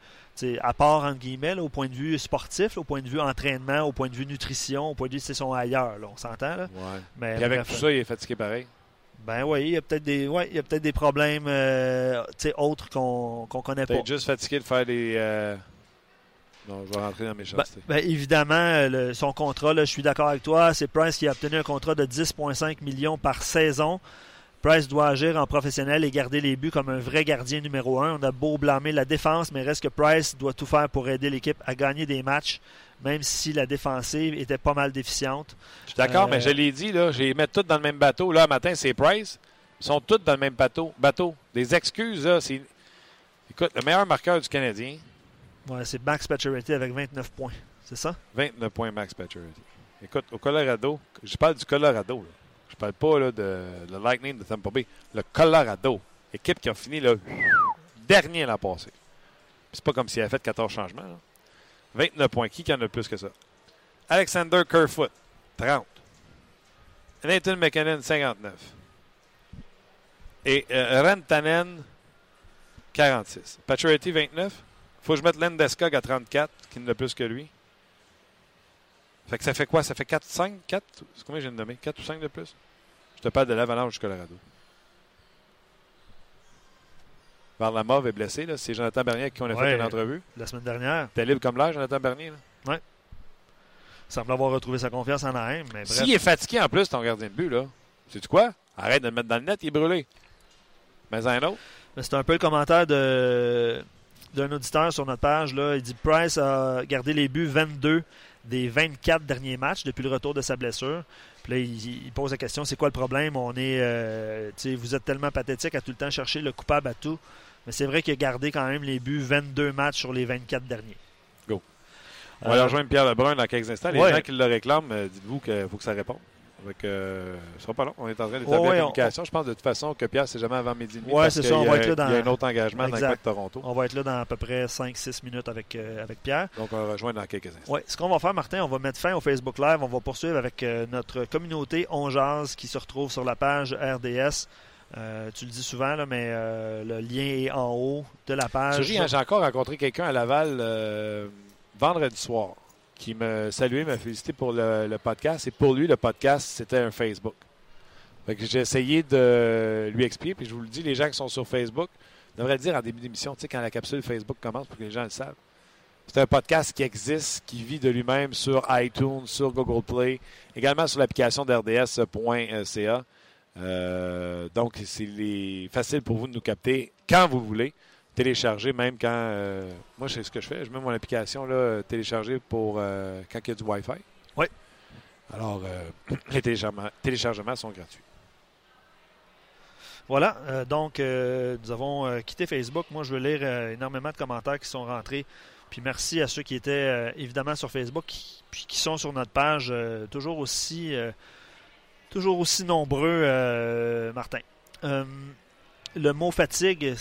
à part, entre guillemets, là, au point de vue sportif, là, au point de vue entraînement, au point de vue nutrition, au point de vue, ils sont ailleurs. Là, on s'entend. Ouais. Mais, Puis avec bref, tout ça, il est fatigué pareil. Ben oui, il y a peut-être des, ouais, il y a peut-être des problèmes euh, autres qu'on qu'on connaît pas. Juste fatigué de faire des. euh, Non, je vais rentrer dans mes Ben, chastetés. ben, évidemment, euh, le- son contrat, là, je suis d'accord avec toi, c'est Price qui a obtenu un contrat de 10,5 millions par saison. Price doit agir en professionnel et garder les buts comme un vrai gardien numéro un. On a beau blâmer la défense, mais reste que Price doit tout faire pour aider l'équipe à gagner des matchs, même si la défensive était pas mal déficiente. Je suis d'accord, euh, mais je l'ai dit, là, je les mets tous dans le même bateau. Là, matin, c'est Price. Ils sont tous dans le même bateau. bateau. Des excuses, là, c'est. Écoute, le meilleur marqueur du Canadien, Ouais, c'est Max Pacioretty avec 29 points. C'est ça? 29 points max Pacioretty. Écoute, au Colorado, je parle du Colorado. Là. Je parle pas là, de le Lightning de Tampa Bay. Le Colorado, équipe qui a fini là, dernier l'an passé. C'est pas comme s'il avait fait 14 changements. là. 29 points. Qui en a plus que ça? Alexander Kerfoot, 30. Nathan McKinnon, 59. Et euh, Rantanen, 46. Pacioretty, 29. Faut que je mette Landeskog à 34, qui en a plus que lui. Fait que ça fait quoi? Ça fait 4, 5, 4? C'est combien j'ai nommé? 4 ou 5 de plus? Je te parle de l'Avalanche du Colorado. Varlamov est blessé. là. C'est Jonathan Bernier avec qui on a Ouais. fait une entrevue. La semaine dernière, T'es libre comme l'air, Jonathan Bernier. là. il semble avoir retrouvé sa confiance en AM, mais bref. S'il est fatigué en plus, ton gardien de but, là, sais-tu quoi? Arrête de le mettre dans le net, il est brûlé. Mais un autre. Mais C'est un peu le commentaire de d'un auditeur sur notre page. Là. Il dit Price a gardé les buts 22 des 24 derniers matchs depuis le retour de sa blessure. Puis là, il, il pose la question c'est quoi le problème? On est, euh, Vous êtes tellement pathétique à tout le temps chercher le coupable à tout. Mais c'est vrai qu'il a gardé quand même les buts 22 matchs sur les 24 derniers. Go. On va Euh, aller rejoindre Pierre Lebrun dans quelques instants. Les ouais. gens qui le réclament, euh, dites-vous qu'il faut que ça réponde. Avec, euh, ce sera pas long. On est en train d'établir Ouais, ouais, la on- communication. Je pense de toute façon que Pierre, c'est jamais avant midi parce c'est ça, on a- va être là dans- Il y a un autre engagement dans le Exact. de Toronto. On va être là dans à peu près 5-6 minutes avec, euh, avec Pierre. Donc, on va rejoindre dans quelques instants. Ouais, ce qu'on va faire, Martin, on va mettre fin au Facebook Live. On va poursuivre avec euh, notre communauté On Jase qui se retrouve sur la page RDS. Euh, tu le dis souvent, là, mais euh, le lien est en haut de la page. Hein, J'ai encore rencontré quelqu'un à Laval euh, vendredi soir qui me saluait, m'a félicité pour le, podcast. Et pour lui, le podcast, c'était un Facebook. J'ai essayé de lui expliquer, puis je vous le dis, les gens qui sont sur Facebook devraient le dire en début d'émission, tu sais, quand la capsule Facebook commence pour que les gens le savent. C'est un podcast qui existe, qui vit de lui-même sur iTunes, sur Google Play, également sur l'application d'RDS.ca. Euh, donc, c'est facile pour vous de nous capter quand vous voulez. Télécharger, même quand. euh, moi, c'est ce que je fais. Je mets mon application là, télécharger pour euh, quand il y a du Wi-Fi. Oui. Alors, euh, les téléchargements, téléchargements sont gratuits. Voilà, donc nous avons quitté Facebook. Moi, je veux lire énormément de commentaires qui sont rentrés. Puis merci à ceux qui étaient évidemment sur Facebook, qui, puis qui sont sur notre page, toujours aussi, toujours aussi nombreux, Martin. Le mot fatigue,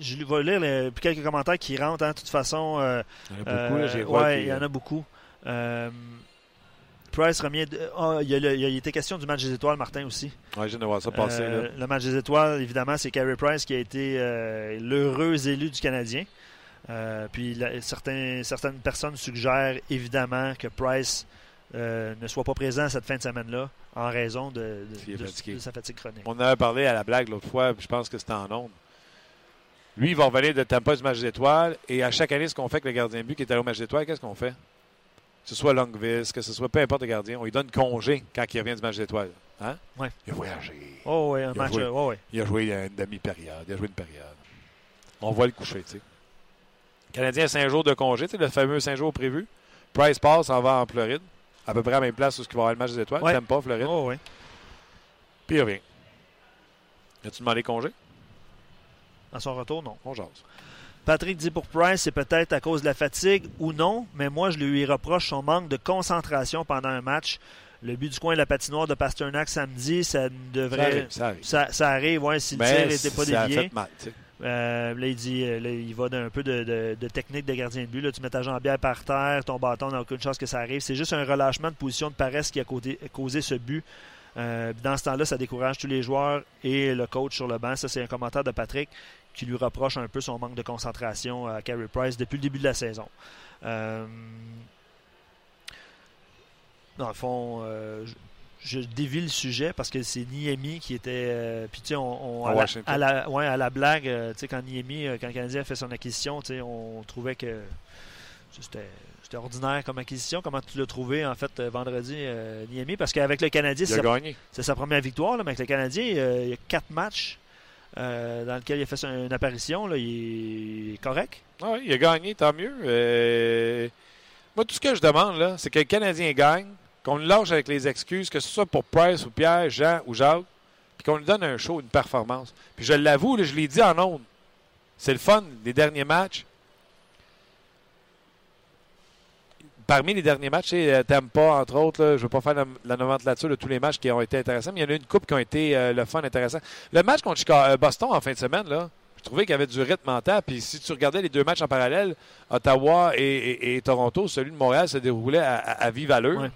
je vais lire les- quelques commentaires qui rentrent. hein, de toute façon, euh, Il y en a beaucoup, euh, ouais, il y en a beaucoup. Euh, Price de- ah, il, y a le- il y a été question du match des étoiles, Martin aussi. Ouais, je viens de voir ça passer. Là. le match des étoiles, évidemment, c'est Carey Price qui a été l'heureux élu du Canadien. Puis certains, certaines personnes suggèrent évidemment que Price euh, ne soit pas présent cette fin de semaine-là en raison de sa fatigue chronique. On en avait parlé à la blague l'autre fois, puis je pense que c'était en ondes. Lui, il va revenir de Tampa du match d'étoiles. Et à chaque année, ce qu'on fait avec le gardien de but qui est allé au match d'étoiles, qu'est-ce qu'on fait? Que ce soit Longvis, que ce soit peu importe le gardien, on lui donne congé quand il revient du match d'étoiles. Hein? Ouais. Il a voyagé. Oh un Il a match. joué. euh, oh, ouais. Il a joué une demi-période. Il a joué une période. On voit le coucher, tu sais. Le Canadien a cinq jours de congé, tu sais, le fameux cinq jours prévu. Price passe, en va en Floride. À peu près à la même place où il va y avoir le match des étoiles. Ouais. Tampa, Floride. Oh, ouais. Puis il revient. As-tu demandé congé? À son retour, non. On jase. Patrick dit pour Price, c'est peut-être à cause de la fatigue ou non, mais moi, je lui reproche son manque de concentration pendant un match. Le but du coin de la patinoire de Pasternak samedi, ça devrait. arrive, ça arrive. Ça, ça arrive, ouais, si le tir n'était pas ça a dévié. fait mal. Euh, là, il dit, euh, là, il va d'un peu de, de- de technique de gardien de but. Là, tu mets ta jambière par terre, ton bâton n'a aucune chance que ça arrive. C'est juste un relâchement de position de paresse qui a causé, causé ce but. Euh, dans ce temps-là, ça décourage tous les joueurs et le coach sur le banc. Ça, c'est un commentaire de Patrick qui lui reproche un peu son manque de concentration à Carey Price depuis le début de la saison. Euh, dans le fond, euh, je, je dévie le sujet parce que c'est Niemi qui était. euh, Puis, tu sais, on, on- À la, à la- ouais, à la blague, euh, tu sais, quand Niemi, euh, quand le Canadien a fait son acquisition, tu sais, on trouvait que c'était. C'était ordinaire comme acquisition. Comment tu l'as trouvé, en fait, euh, vendredi, euh, Niemi? Parce qu'avec le Canadien, c'est sa, première victoire. Là, mais avec le Canadien, euh, il y a quatre matchs euh, dans lesquels il a fait une apparition. Il est correct? Ah oui, il a gagné, tant mieux. Euh, Moi, tout ce que je demande, c'est que le Canadien gagne, qu'on le lâche avec les excuses, que ce soit pour Price ou Pierre, Jean ou Jacques, puis qu'on lui donne un show, une performance. Puis je l'avoue, je l'ai dit en ondes. C'est le fun, les derniers matchs. Parmi les derniers matchs, tu sais, euh, Tampa, entre autres, là, je ne veux pas faire la, la nomenclature de tous les matchs qui ont été intéressants, mais il y en a une coupe qui ont été euh, le fun intéressant. Le match contre euh, Boston en fin de semaine, là, je trouvais qu'il y avait du rythme mental. Puis si tu regardais les deux matchs en parallèle, Ottawa et, et- et Toronto, celui de Montréal se déroulait à, à- à vive allure. Ouais.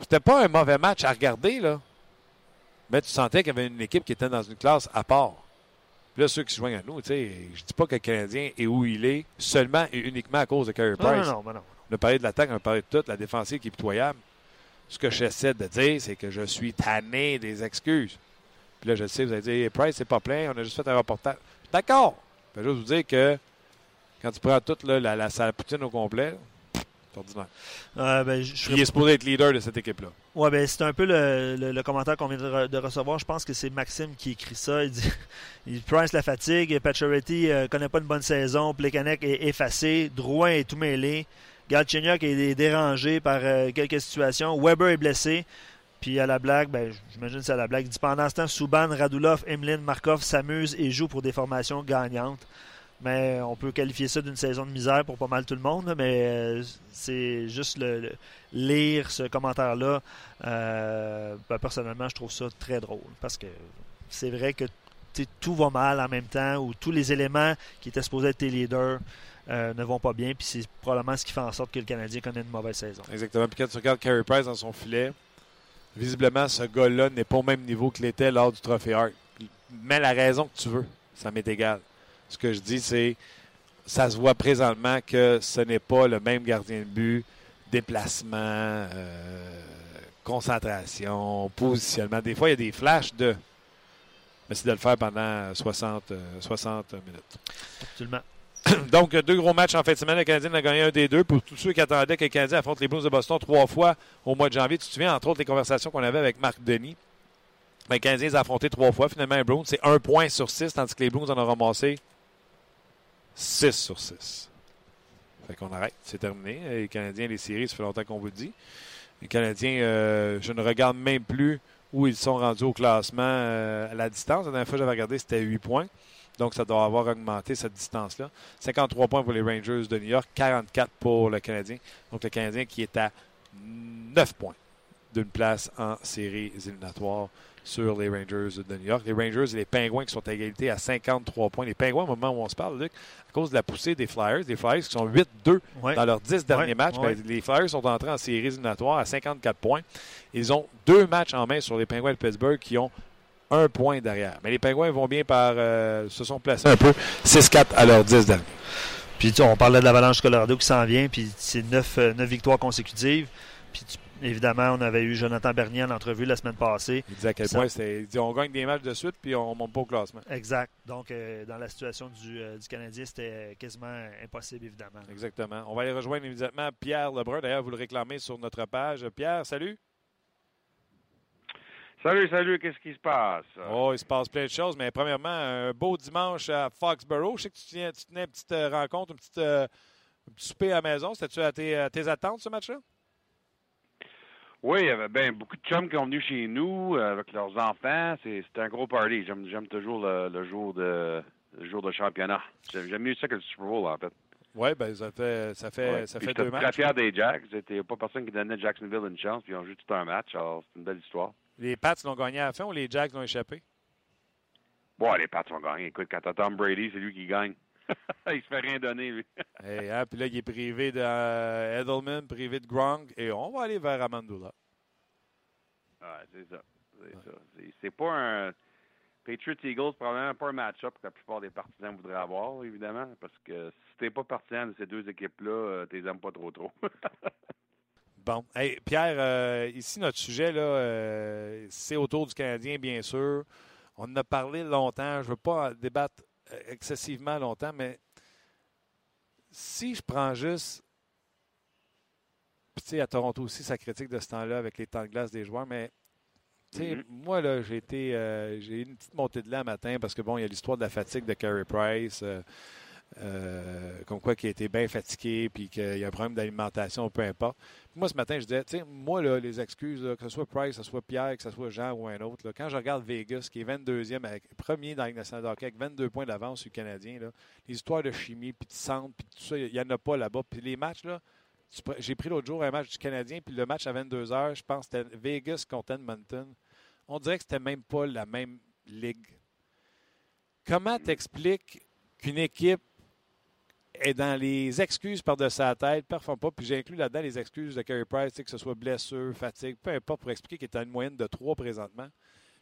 C'était pas un mauvais match à regarder, là. Mais tu sentais qu'il y avait une équipe qui était dans une classe à part. Puis là, ceux qui se joignent à nous, tu sais, je dis pas que le Canadien est où il est seulement et uniquement à cause de Carey Non, Price. non, non, ben non. On a parlé de l'attaque, on a parlé de tout, la défensive qui est pitoyable. Ce que j'essaie de dire, c'est que je suis tanné des excuses. Puis là, je sais, vous allez dire, Price, c'est pas plein, on a juste fait un reportage. D'accord. Je vais juste vous dire que quand tu prends toute là, la, la salle poutine au complet, c'est ordinaire. Euh, ben, je- je il est supposé être leader de cette équipe-là. Ouais, ben, c'est un peu le, le- le commentaire qu'on vient de, re- de recevoir. Je pense que c'est Maxime qui écrit ça. Il dit il Price la fatigue, Pacioretty euh, connaît pas une bonne saison, Plekanec est effacé, Drouin est tout mêlé, Galchenyuk est dérangé par euh, quelques situations, Weber est blessé. Puis à la blague, ben, j'imagine c'est à la blague. Il dit pendant ce temps, Souban, Radulov, Emlin, Markov s'amusent et jouent pour des formations gagnantes. Mais on peut qualifier ça d'une saison de misère pour pas mal tout le monde. Mais euh, c'est juste le- lire ce commentaire-là, euh, ben, personnellement, je trouve ça très drôle. Parce que c'est vrai que tout va mal en même temps, ou tous les éléments qui étaient supposés être tes leaders euh, ne vont pas bien, puis c'est probablement ce qui fait en sorte que le Canadien connaît une mauvaise saison. Exactement. Puis quand tu regardes Carey Price dans son filet, visiblement, ce gars-là n'est pas au même niveau qu'il était lors du Trophée Hart. Mets la raison que tu veux. Ça m'est égal. Ce que je dis, c'est ça se voit présentement que ce n'est pas le même gardien de but, déplacement, euh, concentration, positionnement. Des fois, il y a des flashs de. Mais c'est de le faire pendant 60, euh, 60 minutes. Absolument. Donc, deux gros matchs en fin de semaine. Le Canadien a gagné un des deux. Pour tous ceux qui attendaient que le Canadien affronte les Blues de Boston trois fois au mois de janvier, tu te souviens, entre autres, les conversations qu'on avait avec Marc Denis. Ben, le Canadien les a affrontés trois fois. Finalement, les Blues, c'est un point sur six, tandis que les Blues en ont ramassé six sur six. Fait qu'on arrête. C'est terminé. Les Canadiens, les séries, ça fait longtemps qu'on vous le dit. Les Canadiens, euh, je ne regarde même plus où ils sont rendus au classement euh, à la distance. La dernière fois que j'avais regardé, c'était 8 points. Donc, ça doit avoir augmenté cette distance-là. 53 points pour les Rangers de New York, 44 pour le Canadien. Donc, le Canadien qui est à 9 points d'une place en séries éliminatoires sur les Rangers de New York. Les Rangers et les Pingouins qui sont à égalité à 53 points. Les Pingouins, au moment où on se parle, Luc, à cause de la poussée des Flyers, les Flyers qui sont 8-2 Ouais. dans leurs 10 derniers Ouais, matchs, ouais. ben, les Flyers sont entrés en séries éliminatoires à 54 points. Ils ont deux matchs en main sur les Pingouins de Pittsburgh qui ont un point derrière. Mais les Pingouins vont bien par. euh, se sont placés un peu 6-4 à leurs 10 derniers. Puis on parlait de l'Avalanche Colorado qui s'en vient, puis c'est neuf, euh, neuf victoires consécutives. Puis tu- évidemment, on avait eu Jonathan Bernier en entrevue la semaine passée. Il disait à quel Ça- point c'était. Il dit on gagne des matchs de suite puis on monte pas au classement. Exact. Donc, euh, dans la situation du, euh, du Canadien, c'était quasiment impossible, évidemment. Exactement. On va aller rejoindre immédiatement Pierre Lebrun. D'ailleurs, vous le réclamez sur notre page. Pierre, salut. Salut, salut, qu'est-ce qui se passe? Oh, il se passe plein de choses, mais premièrement, un beau dimanche à Foxborough. Je sais que tu, tiens, tu tenais une petite euh, rencontre, une petite, euh, un petit souper à la maison. C'était-tu à tes, à tes attentes, ce match-là? Oui, il y avait ben, beaucoup de chums qui sont venus chez nous euh, avec leurs enfants. C'est- C'était un gros party. J'aime toujours le, le jour de le jour de championnat. J'aime mieux ça que le Super Bowl, en fait. Oui, ben ça fait, ça fait, Ouais. ça fait deux très matchs. fier des Jacks. Il n'y a pas personne qui donnait Jacksonville une chance, puis ils ont joué tout un match. Alors, c'est une belle histoire. Les Pats l'ont gagné à la fin ou les Jacks l'ont échappé? Bon, les Pats vont gagner. Écoute, quand t'as Tom Brady, c'est lui qui gagne. il se fait rien donner, lui. Hey, hein, puis là, il est privé de euh, privé de Gronk, et on va aller vers Amandula. Ouais, c'est ça. C'est ça. C'est- C'est pas un. Patriots Eagles, probablement pas un match-up que la plupart des partisans voudraient avoir, évidemment, parce que si t'es pas partisan de ces deux équipes-là, euh, t'es aimes pas trop trop. Bon. Hey, Pierre, euh, ici, notre sujet, là, euh, c'est autour du Canadien, bien sûr. On en a parlé longtemps. Je ne veux pas en débattre euh, excessivement longtemps, mais si je prends juste. Puis, tu sais, à Toronto aussi, ça critique de ce temps-là avec les temps de glace des joueurs, mais. Mhm. moi, là, j'ai été. euh, j'ai eu une petite montée de lait matin parce que, bon, il y a l'histoire de la fatigue de Carey Price. euh, euh, comme quoi qu'il a été bien fatigué, puis qu'il y a un problème d'alimentation, peu importe. Puis moi, ce matin, je disais, tu sais, moi, là, les excuses, que ce soit Price, que ce soit Pierre, que ce soit Jean ou un autre, là, quand je regarde Vegas, qui est 22e, avec, premier dans la Ligue nationale de avec 22 points d'avance sur le Canadien, là, les histoires de chimie, puis de centre, puis tout ça, il n'y en a pas là-bas. Puis les matchs, là, j'ai pris l'autre jour un match du Canadien, puis le match à 22h, je pense que c'était Vegas contre Edmonton. On dirait que c'était même pas la même ligue. Comment t'expliques qu'une équipe est dans les excuses par-dessus sa tête, performe pas, puis j'inclus là-dedans les excuses de Carey Price, que ce soit blessure, fatigue, peu importe, pour expliquer qu'il est à une moyenne de 3 présentement.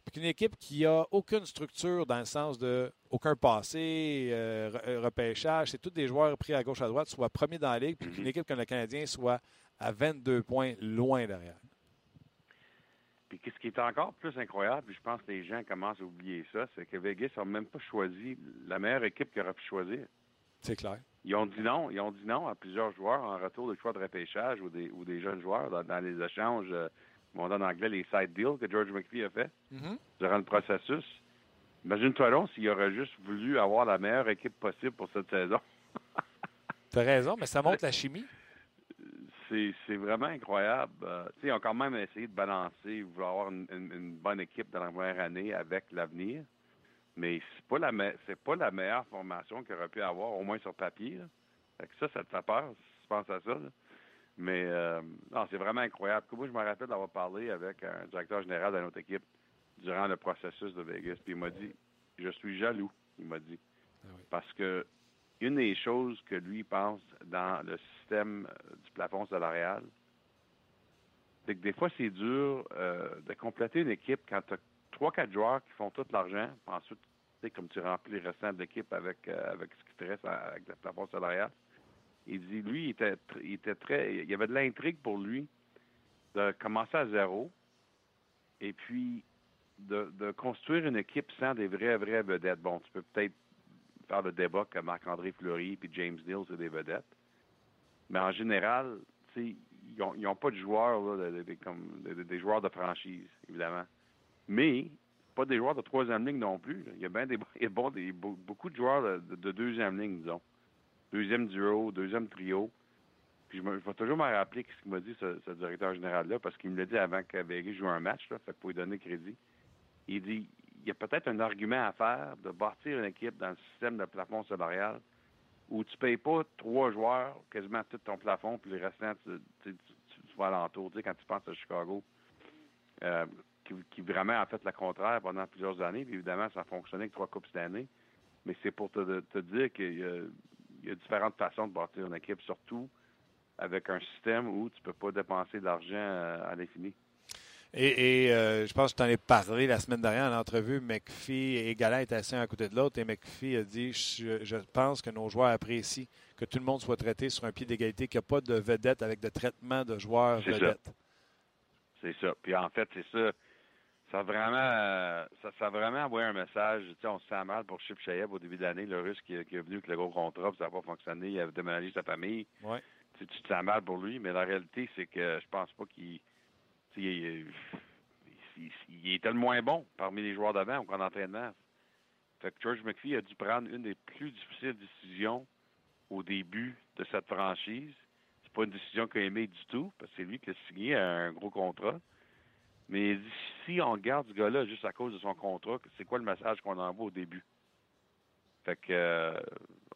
Puis qu'une équipe qui a aucune structure dans le sens de aucun passé, euh, euh, repêchage, c'est tous des joueurs pris à gauche à droite, soit premier dans la ligue, puis qu'une équipe comme le Canadien soit à 22 points loin derrière. Puis qu'est-ce qui est encore plus incroyable, puis je pense que les gens commencent à oublier ça, c'est que Vegas n'a même pas choisi la meilleure équipe qu'il aurait pu choisir. C'est clair. Ils ont dit non, ils ont dit non à plusieurs joueurs en retour de choix de repêchage ou des, ou des jeunes joueurs dans, dans les échanges, euh, on dit en anglais les side deals que George McPhee a fait durant le processus. Imagine-toi donc s'il aurait juste voulu avoir la meilleure équipe possible pour cette saison. Tu as raison, mais ça montre la chimie. c'est c'est vraiment incroyable. Euh, tu sais, ils ont quand même essayé de balancer, vouloir avoir une, une- une bonne équipe dans la première année avec l'avenir. Mais c'est pas la me- c'est pas la meilleure formation qu'il aurait pu avoir, au moins sur papier. là. Fait que ça, ça te fait peur si tu penses à ça. là. Mais euh, non, c'est vraiment incroyable. Moi, je me rappelle d'avoir parlé avec un directeur général de notre équipe durant le processus de Vegas. Puis il m'a dit Je suis jaloux, il m'a dit. Parce que une des choses que lui pense dans le système euh, du plafond salarial, c'est que des fois, c'est dur euh, de compléter une équipe quand tu as trois, quatre joueurs qui font tout l'argent. Ensuite, comme tu remplis le restant de l'équipe avec, euh, avec ce qui te reste avec le plafond salarial. Il dit, lui, il était, il était très. Il y avait de l'intrigue pour lui de commencer à zéro et puis de, construire une équipe sans des vraies, vraies vedettes. Bon, tu peux peut-être faire le débat que Marc-André Fleury et James Neal, c'est des vedettes. Mais en général, ils n'ont pas de joueurs, comme, des joueurs de franchise, évidemment. Mais pas des joueurs de troisième ligne non plus. Il y a, bien des, bon, des, beaucoup de joueurs de, deuxième ligne, disons. Deuxième duo, deuxième trio. Puis je, me, vais toujours me rappeler ce qu'il m'a dit, ce, directeur général-là, parce qu'il me l'a dit avant Vegas joue un match, là, fait pour lui donner crédit. Il dit il y a peut-être un argument à faire de bâtir une équipe dans le système de plafond salarial où tu ne payes pas trois joueurs, quasiment tout ton plafond, puis les restants, tu, tu, tu, vas alentour. Tu sais, quand tu penses à Chicago, euh, qui, vraiment a fait le contraire pendant plusieurs années. Puis évidemment, ça a fonctionné avec trois coupes cette année. Mais c'est pour te, te dire qu'il y, a différentes façons de bâtir une équipe, surtout avec un système où tu ne peux pas dépenser de l'argent à l'infini. Et, euh, je pense que je t'en ai parlé la semaine dernière en entrevue. McPhee et Galin étaient assis un à côté de l'autre et McPhee a dit je, pense que nos joueurs apprécient que tout le monde soit traité sur un pied d'égalité, qu'il n'y a pas de vedette avec de traitement de joueurs vedettes. C'est ça. Puis en fait, c'est ça ça a vraiment, ça, ça vraiment envoyé un message. Tu sais, on se sent mal pour Chip Shayev au début de l'année, le Russe qui, est venu avec le gros contrat, ça n'a pas fonctionné, il a déménagé sa famille. Ouais. Tu, tu te sens mal pour lui, mais la réalité, c'est que je pense pas qu'il il, il, était le moins bon parmi les joueurs d'avant au camp d'entraînement. Fait que George McPhee a dû prendre une des plus difficiles décisions au début de cette franchise. C'est pas une décision qu'il a aimée du tout, parce que c'est lui qui a signé un gros contrat. Mais si on garde ce gars-là juste à cause de son contrat, c'est quoi le message qu'on envoie au début? Fait que euh,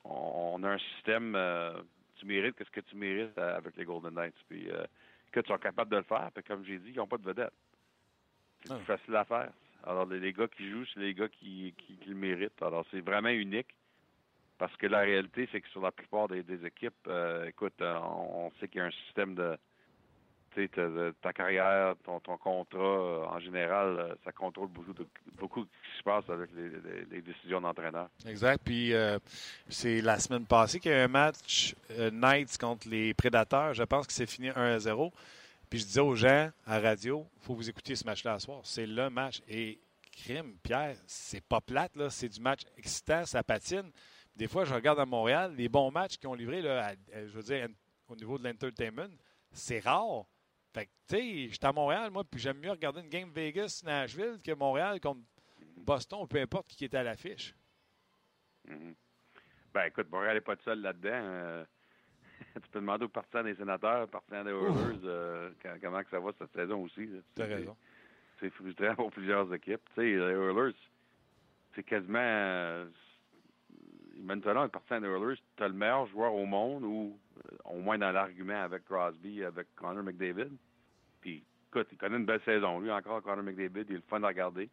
on, a un système euh, tu mérites qu'est-ce que tu mérites euh, avec les Golden Knights. Puis que tu es capable de le faire. Puis comme j'ai dit, ils n'ont pas de vedette. C'est plus ah. facile à faire. Alors les, gars qui jouent, c'est les gars qui, qui, le méritent. Alors c'est vraiment unique. Parce que la réalité, c'est que sur la plupart des, équipes, écoute, on sait qu'il y a un système de, ta carrière, ton, ton contrat, euh, en général, euh, ça contrôle beaucoup, de, beaucoup ce qui se passe avec les, décisions d'entraîneur. Exact. Puis euh, c'est la semaine passée qu'il y a eu un match Knights contre les Prédateurs. Je pense que c'est fini 1 0. Puis je disais aux gens à radio, il faut vous écouter ce match-là ce soir. C'est le match. Et crime, Pierre, c'est pas plate, là. C'est du match excitant, ça patine. Des fois, je regarde à Montréal, les bons matchs qu'ils ont livrés, là, je veux dire, au niveau de l'entertainment, c'est rare. Fait que, tu sais, j'étais à Montréal, moi, puis j'aime mieux regarder une game Vegas-Nashville que Montréal contre Boston, peu importe qui était à l'affiche. Mm-hmm. Ben, écoute, Montréal n'est pas tout seul là-dedans. Euh, tu peux demander aux partisans des sénateurs, aux partisans des Oilers, euh, comment que ça va cette saison aussi. Tu as raison. C'est frustrant pour plusieurs équipes. Tu sais, les Oilers, c'est quasiment. Euh, maintenant, les partisans des Oilers, tu as le meilleur joueur au monde ou au moins dans l'argument avec Crosby, avec Connor McDavid. Puis, écoute, il connaît une belle saison. Lui, encore, Connor McDavid, il est le fun à regarder.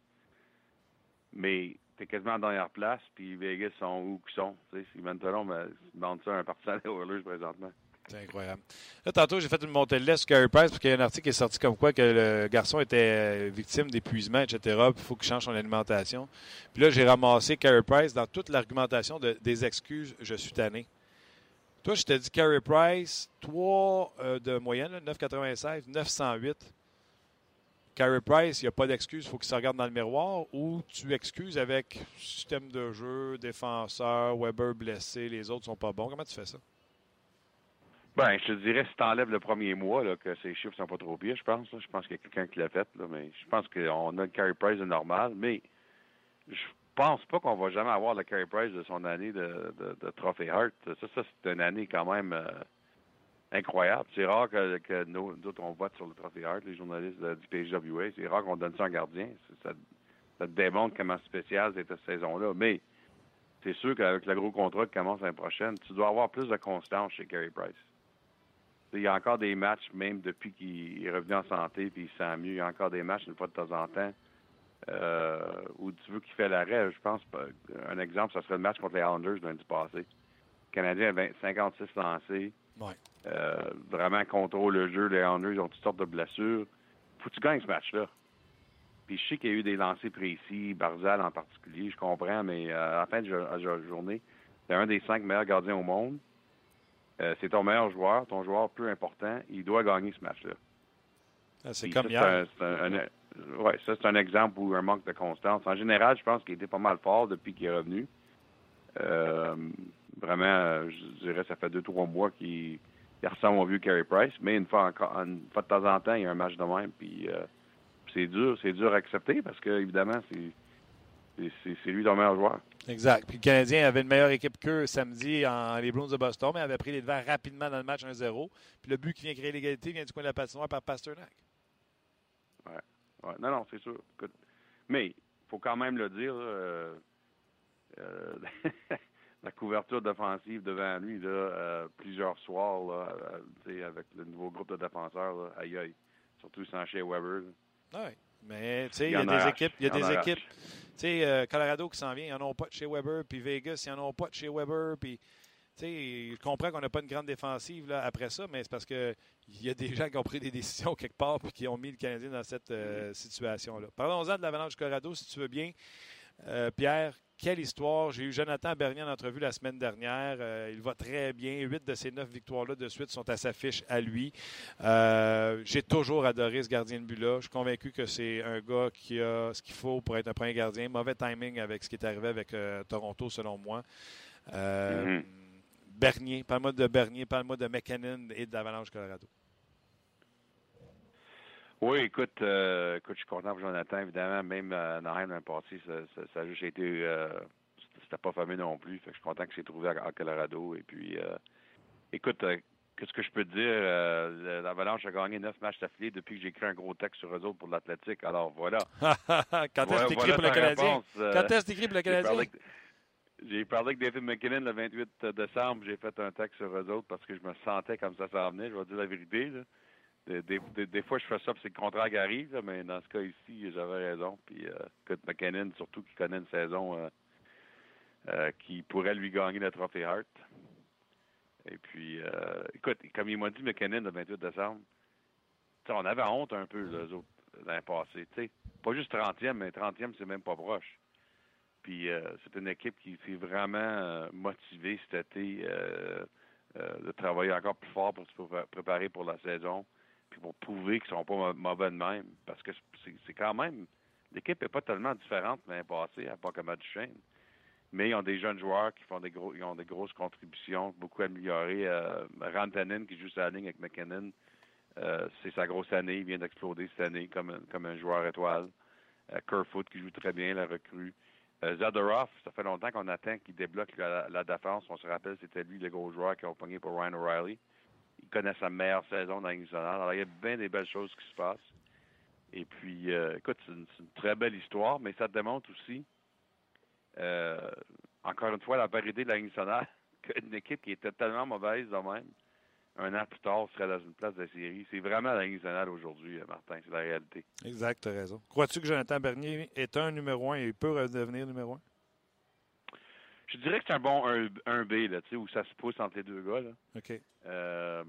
Mais t'es quasiment en dernière place, puis Vegas sont où qu'ils sont. Tu sais, si ben, demande ça un partisan des Oilers présentement. C'est incroyable. Là, tantôt, j'ai fait une montée de lait sur Carey Price parce qu'il y a un article qui est sorti comme quoi que le garçon était victime d'épuisement, etc. Puis il faut qu'il change son alimentation. Puis là, j'ai ramassé Carey Price dans toute l'argumentation des excuses « je suis tanné ». Toi, je t'ai dit Carey Price, 3 euh, de moyenne, 9,96, 908. Carey Price, il n'y a pas d'excuse, il faut qu'il se regarde dans le miroir ou tu excuses avec système de jeu, défenseur, Weber blessé, les autres sont pas bons. Comment tu fais ça? Ben, je te dirais, si tu enlèves le premier mois, là, que ces chiffres sont pas trop pires, je pense. Je pense qu'il y a quelqu'un qui l'a fait, là, mais je pense qu'on a le Carey Price de normal, mais je pense pas qu'on va jamais avoir le Carey Price de son année de, de, Trophée Hart. Ça, ça c'est une année quand même euh, incroyable. C'est rare que, que nous, autres, on vote sur le Trophée Hart, les journalistes du PHWA. C'est rare qu'on donne ça un gardien. Ça, ça démontre comment spécial c'était cette saison-là. Mais c'est sûr qu'avec le gros contrat qui commence l'année prochaine, tu dois avoir plus de constance chez Carey Price. Il y a encore des matchs, même depuis qu'il est revenu en santé puis il sent mieux, il y a encore des matchs une fois de temps en temps euh, où tu veux qu'il fait l'arrêt, je pense, un exemple, ça serait le match contre les Islanders lundi passé. Le Canadien a 56 lancés. Euh, vraiment contrôle le jeu. Les Islanders ils ont toutes sortes de blessures. Faut que tu gagnes ce match-là. Puis je sais qu'il y a eu des lancers précis, Barzal en particulier, je comprends, mais euh, à la fin de la journée, c'est un des cinq meilleurs gardiens au monde. Euh, c'est ton meilleur joueur, ton joueur plus important, il doit gagner ce match-là. Ah, c'est comme hier. Oui, ça, c'est un exemple où un manque de constance. En général, je pense qu'il était pas mal fort depuis qu'il est revenu. Euh, vraiment, je dirais, ça fait deux, trois mois qu'il ressemble au vieux Carey Price, mais une fois, encore, une fois de temps en temps, il y a un match de même, puis euh, c'est dur, c'est dur à accepter parce que, évidemment, c'est c'est lui le meilleur joueur. Exact. Puis le Canadien avait une meilleure équipe qu'eux samedi en les Bruins de Boston, mais avait pris les devants rapidement dans le match 1-0. Puis le but qui vient créer l'égalité vient du coin de la patinoire par Pasternak. Oui. Ouais. Non, non, c'est sûr. mais il faut quand même le dire, euh, euh, la couverture défensive devant lui, là, euh, plusieurs soirs, là, avec le nouveau groupe de défenseurs, là, aïe aïe. Surtout sans chez Weber. Oui. Mais tu sais, il y a des équipes, il y a des équipes. Tu sais, Colorado qui s'en vient, ils n'en ont pas de chez Weber, puis Vegas, ils n'en ont pas de chez Weber, puis sais, je comprends qu'on n'a pas une grande défensive après ça, mais c'est parce que il y a des gens qui ont pris des décisions quelque part et qui ont mis le Canadien dans cette euh, situation-là. Parlons-en de l'Avalanche Colorado, si tu veux bien. Euh, Pierre, quelle histoire. J'ai eu Jonathan Bernier en entrevue la semaine dernière. Euh, il va très bien. Huit de ces neuf victoires-là de suite sont à sa fiche à lui. J'ai toujours adoré ce gardien de but-là. Je suis convaincu que c'est un gars qui a ce qu'il faut pour être un premier gardien. Mauvais timing avec ce qui est arrivé avec Toronto, selon moi. Mm-hmm. Bernier, parle-moi de Bernier, parle-moi de McKinnon et d'Avalanche Colorado. Oui, écoute, euh, écoute, je suis content pour Jonathan, évidemment. Même euh, Naheim l'an passé, ça, ça, a juste été. Euh, c'était pas fameux non plus. Fait que je suis content que c'est trouvé à, Colorado. Et puis, euh, écoute, qu'est-ce que je peux te dire? L'Avalanche a gagné neuf matchs d'affilée depuis que j'ai écrit un gros texte sur eux autres pour l'Athletic. Alors, voilà. Quand est-ce que tu écris pour le Canadien? Quand est-ce que tu écris pour le Canadien? J'ai parlé avec David McKinnon le 28 décembre. J'ai fait un texte sur eux autres parce que je me sentais comme ça s'en venait. Je vais dire la vérité. Là. Des, fois, je fais ça, c'est le contraire qui arrive, mais dans ce cas ici, j'avais raison. Puis, euh, McKinnon, surtout qui connaît une saison euh, euh, qui pourrait lui gagner le trophée Hart. Et puis, euh, écoute, comme il m'a dit McKinnon le 28 décembre, on avait honte un peu, les autres, l'année passée. Pas juste 30e, mais 30e, c'est même pas proche. Puis, c'est une équipe qui s'est vraiment motivée cet été de travailler encore plus fort pour se préparer pour la saison puis pour prouver qu'ils sont pas mauvais de même. Parce que c'est quand même. L'équipe n'est pas tellement différente l'année passée, à part comme. Mais ils ont des jeunes joueurs qui font des gros, ils ont des grosses contributions, beaucoup améliorées. Euh, Rantanen qui joue sa ligne avec McKinnon, euh, c'est sa grosse année. Il vient d'exploser cette année comme, comme un joueur étoile. Euh, Kerfoot qui joue très bien, la recrue. Euh, Zadorov, ça fait longtemps qu'on attend qu'il débloque la, défense. On se rappelle, c'était lui le gros joueur qui a pogné pour Ryan O'Reilly il connaît sa meilleure saison dans la Alors, il y a bien des belles choses qui se passent. Et puis, euh, écoute, c'est une, très belle histoire, mais ça démontre aussi, euh, encore une fois, la vérité de la nationale, qu'une équipe qui était tellement mauvaise de même, un an plus tard, serait dans une place de série. C'est vraiment la nationale aujourd'hui, euh, Martin. C'est la réalité. Exact, tu as raison. Crois-tu que Jonathan Bernier est un numéro un et il peut redevenir numéro un? Je dirais que c'est un bon 1, b là, où ça se pousse entre les deux gars. Là. OK. Euh,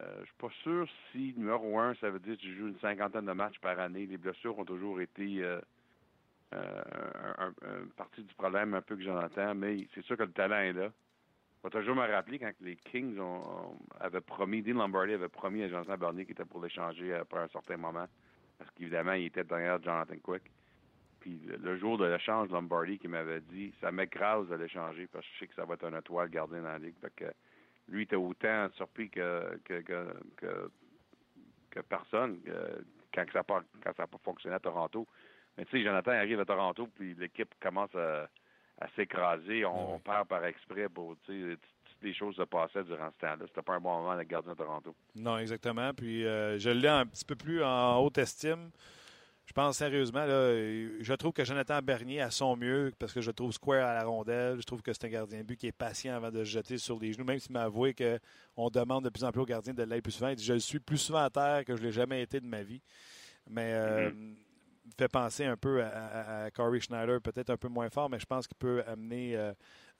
euh, je suis pas sûr si numéro 1, ça veut dire que tu joues une cinquantaine de matchs par année. Les blessures ont toujours été euh, euh un, partie du problème un peu que j'en entends, mais c'est sûr que le talent est là. Vais toujours me rappeler quand les Kings ont, avaient promis, Dean Lombardi avait promis à Jonathan Bernier qu'il était pour l'échanger après un certain moment, parce qu'évidemment, il était derrière Jonathan Quick. Puis le jour de l'échange, Lombardi qui m'avait dit ça m'écrase de l'échanger parce que je sais que ça va être un étoile gardien dans la ligue. Que lui était autant surpris que que, que, personne pas, quand ça n'a pas fonctionné à Toronto. Mais tu sais, Jonathan arrive à Toronto, puis l'équipe commence à, s'écraser. On, perd par exprès pour, tu sais, toutes les choses se passaient durant ce temps-là. C'était pas un bon moment, le gardien de Toronto. Non, exactement. Puis euh, je l'ai un petit peu plus en haute estime. Je pense sérieusement, là, je trouve que Jonathan Bernier a son mieux parce que je trouve square à la rondelle. Je trouve que c'est un gardien de but qui est patient avant de se jeter sur les genoux, même s'il m'a avoué qu'on demande de plus en plus aux gardiens de l'être plus souvent. Il dit Je le suis plus souvent à terre que je ne l'ai jamais été de ma vie. Mais euh, mm-hmm. Fait penser un peu à, Corey Schneider, peut-être un peu moins fort, mais je pense qu'il peut amener. Euh,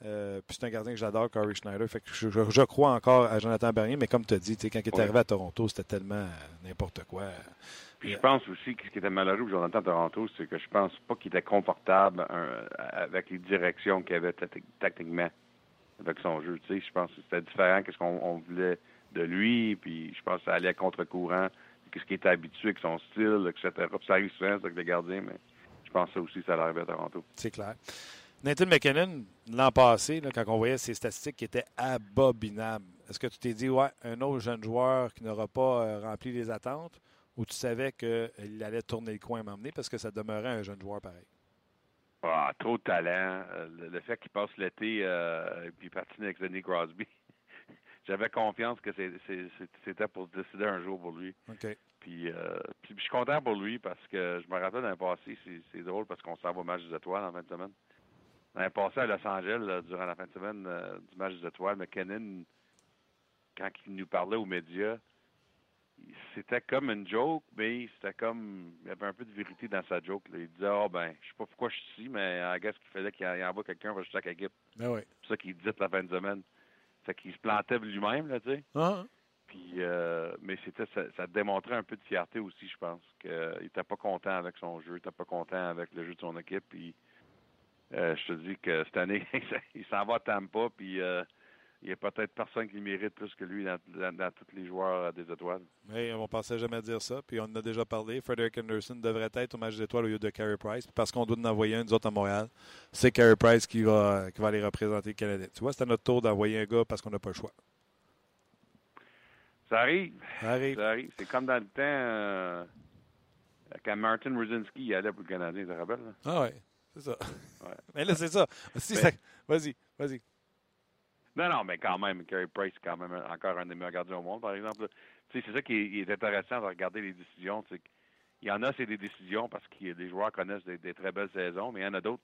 euh, puis c'est un gardien que j'adore, Corey Schneider. Fait que je, crois encore à Jonathan Bernier, mais comme tu as dit, quand il est arrivé à Toronto, c'était tellement n'importe quoi je pense aussi que ce qui était malheureux pour Jonathan Toronto, c'est que je pense pas qu'il était confortable avec les directions qu'il avait tactiquement avec son jeu. Tu sais, je pense que c'était différent que ce qu'on voulait de lui, puis je pense que ça allait contre-courant, ce qui était habitué avec son style, etc. ça arrive souvent avec les gardiens, mais je pense que ça aussi, ça arrive à Toronto. C'est clair. Nathan McKinnon, l'an passé, là, quand on voyait ses statistiques qui étaient abominables, est-ce que tu t'es dit, ouais, un autre jeune joueur qui n'aura pas euh, rempli les attentes, ou tu savais qu'il allait tourner le coin à m'emmener parce que ça demeurait un jeune joueur pareil? Ah, trop de talent. Euh, Le, le fait qu'il passe l'été euh, et puis patine avec Sidney Crosby, j'avais confiance que c'était pour se décider un jour pour lui. Puis, euh, puis je suis content pour lui parce que je me rappelle d'un passé, c'est- drôle parce qu'on s'en va au match des étoiles en fin de semaine. L'année passé à Los Angeles, là, durant la fin de semaine euh, du match des étoiles, McKinnon, quand il nous parlait aux médias, c'était comme une joke, mais c'était comme il y avait un peu de vérité dans sa joke. là. Il disait Ah ben, je sais pas pourquoi je suis ici, mais I guess qu'il fallait qu'il y envoie quelqu'un pour chaque équipe. Ben oui. C'est ça qu'il disait la fin de semaine. Fait qu'il se plantait lui-même, là, tu sais. Ah, Puis, euh, mais c'était ça, ça démontrait un peu de fierté aussi, je pense. qu'il était pas content avec son jeu, il était pas content avec le jeu de son équipe. Puis, euh, je te dis que cette année, il s'en va à Tampa, puis euh, il y a peut-être personne qui mérite plus que lui dans, dans, dans tous les joueurs euh, des étoiles. Mais on pensait jamais dire ça, puis on en a déjà parlé. Frederick Anderson devrait être au match des étoiles au lieu de Carey Price, puis parce qu'on doit en envoyer un, nous autres, à Montréal. C'est Carey Price qui va, qui va aller représenter le Canada. Tu vois, c'est à notre tour d'envoyer un gars parce qu'on n'a pas le choix. Ça arrive, Ça arrive. ça arrive. C'est comme dans le temps euh, quand Martin Ruzinski il allait pour le Canadien, tu te rappelles? Ah ouais, c'est ça. Ouais. Mais là, c'est ça. Si Mais- ça- Vas-y, vas-y. Non, non, mais quand même, Carey Price est quand même encore un des meilleurs gardiens au monde, par exemple. Tu sais, c'est ça qui est, qui est intéressant de regarder les décisions. qu'il y en a, c'est des décisions parce que les joueurs connaissent des, des très belles saisons, mais il y en a d'autres,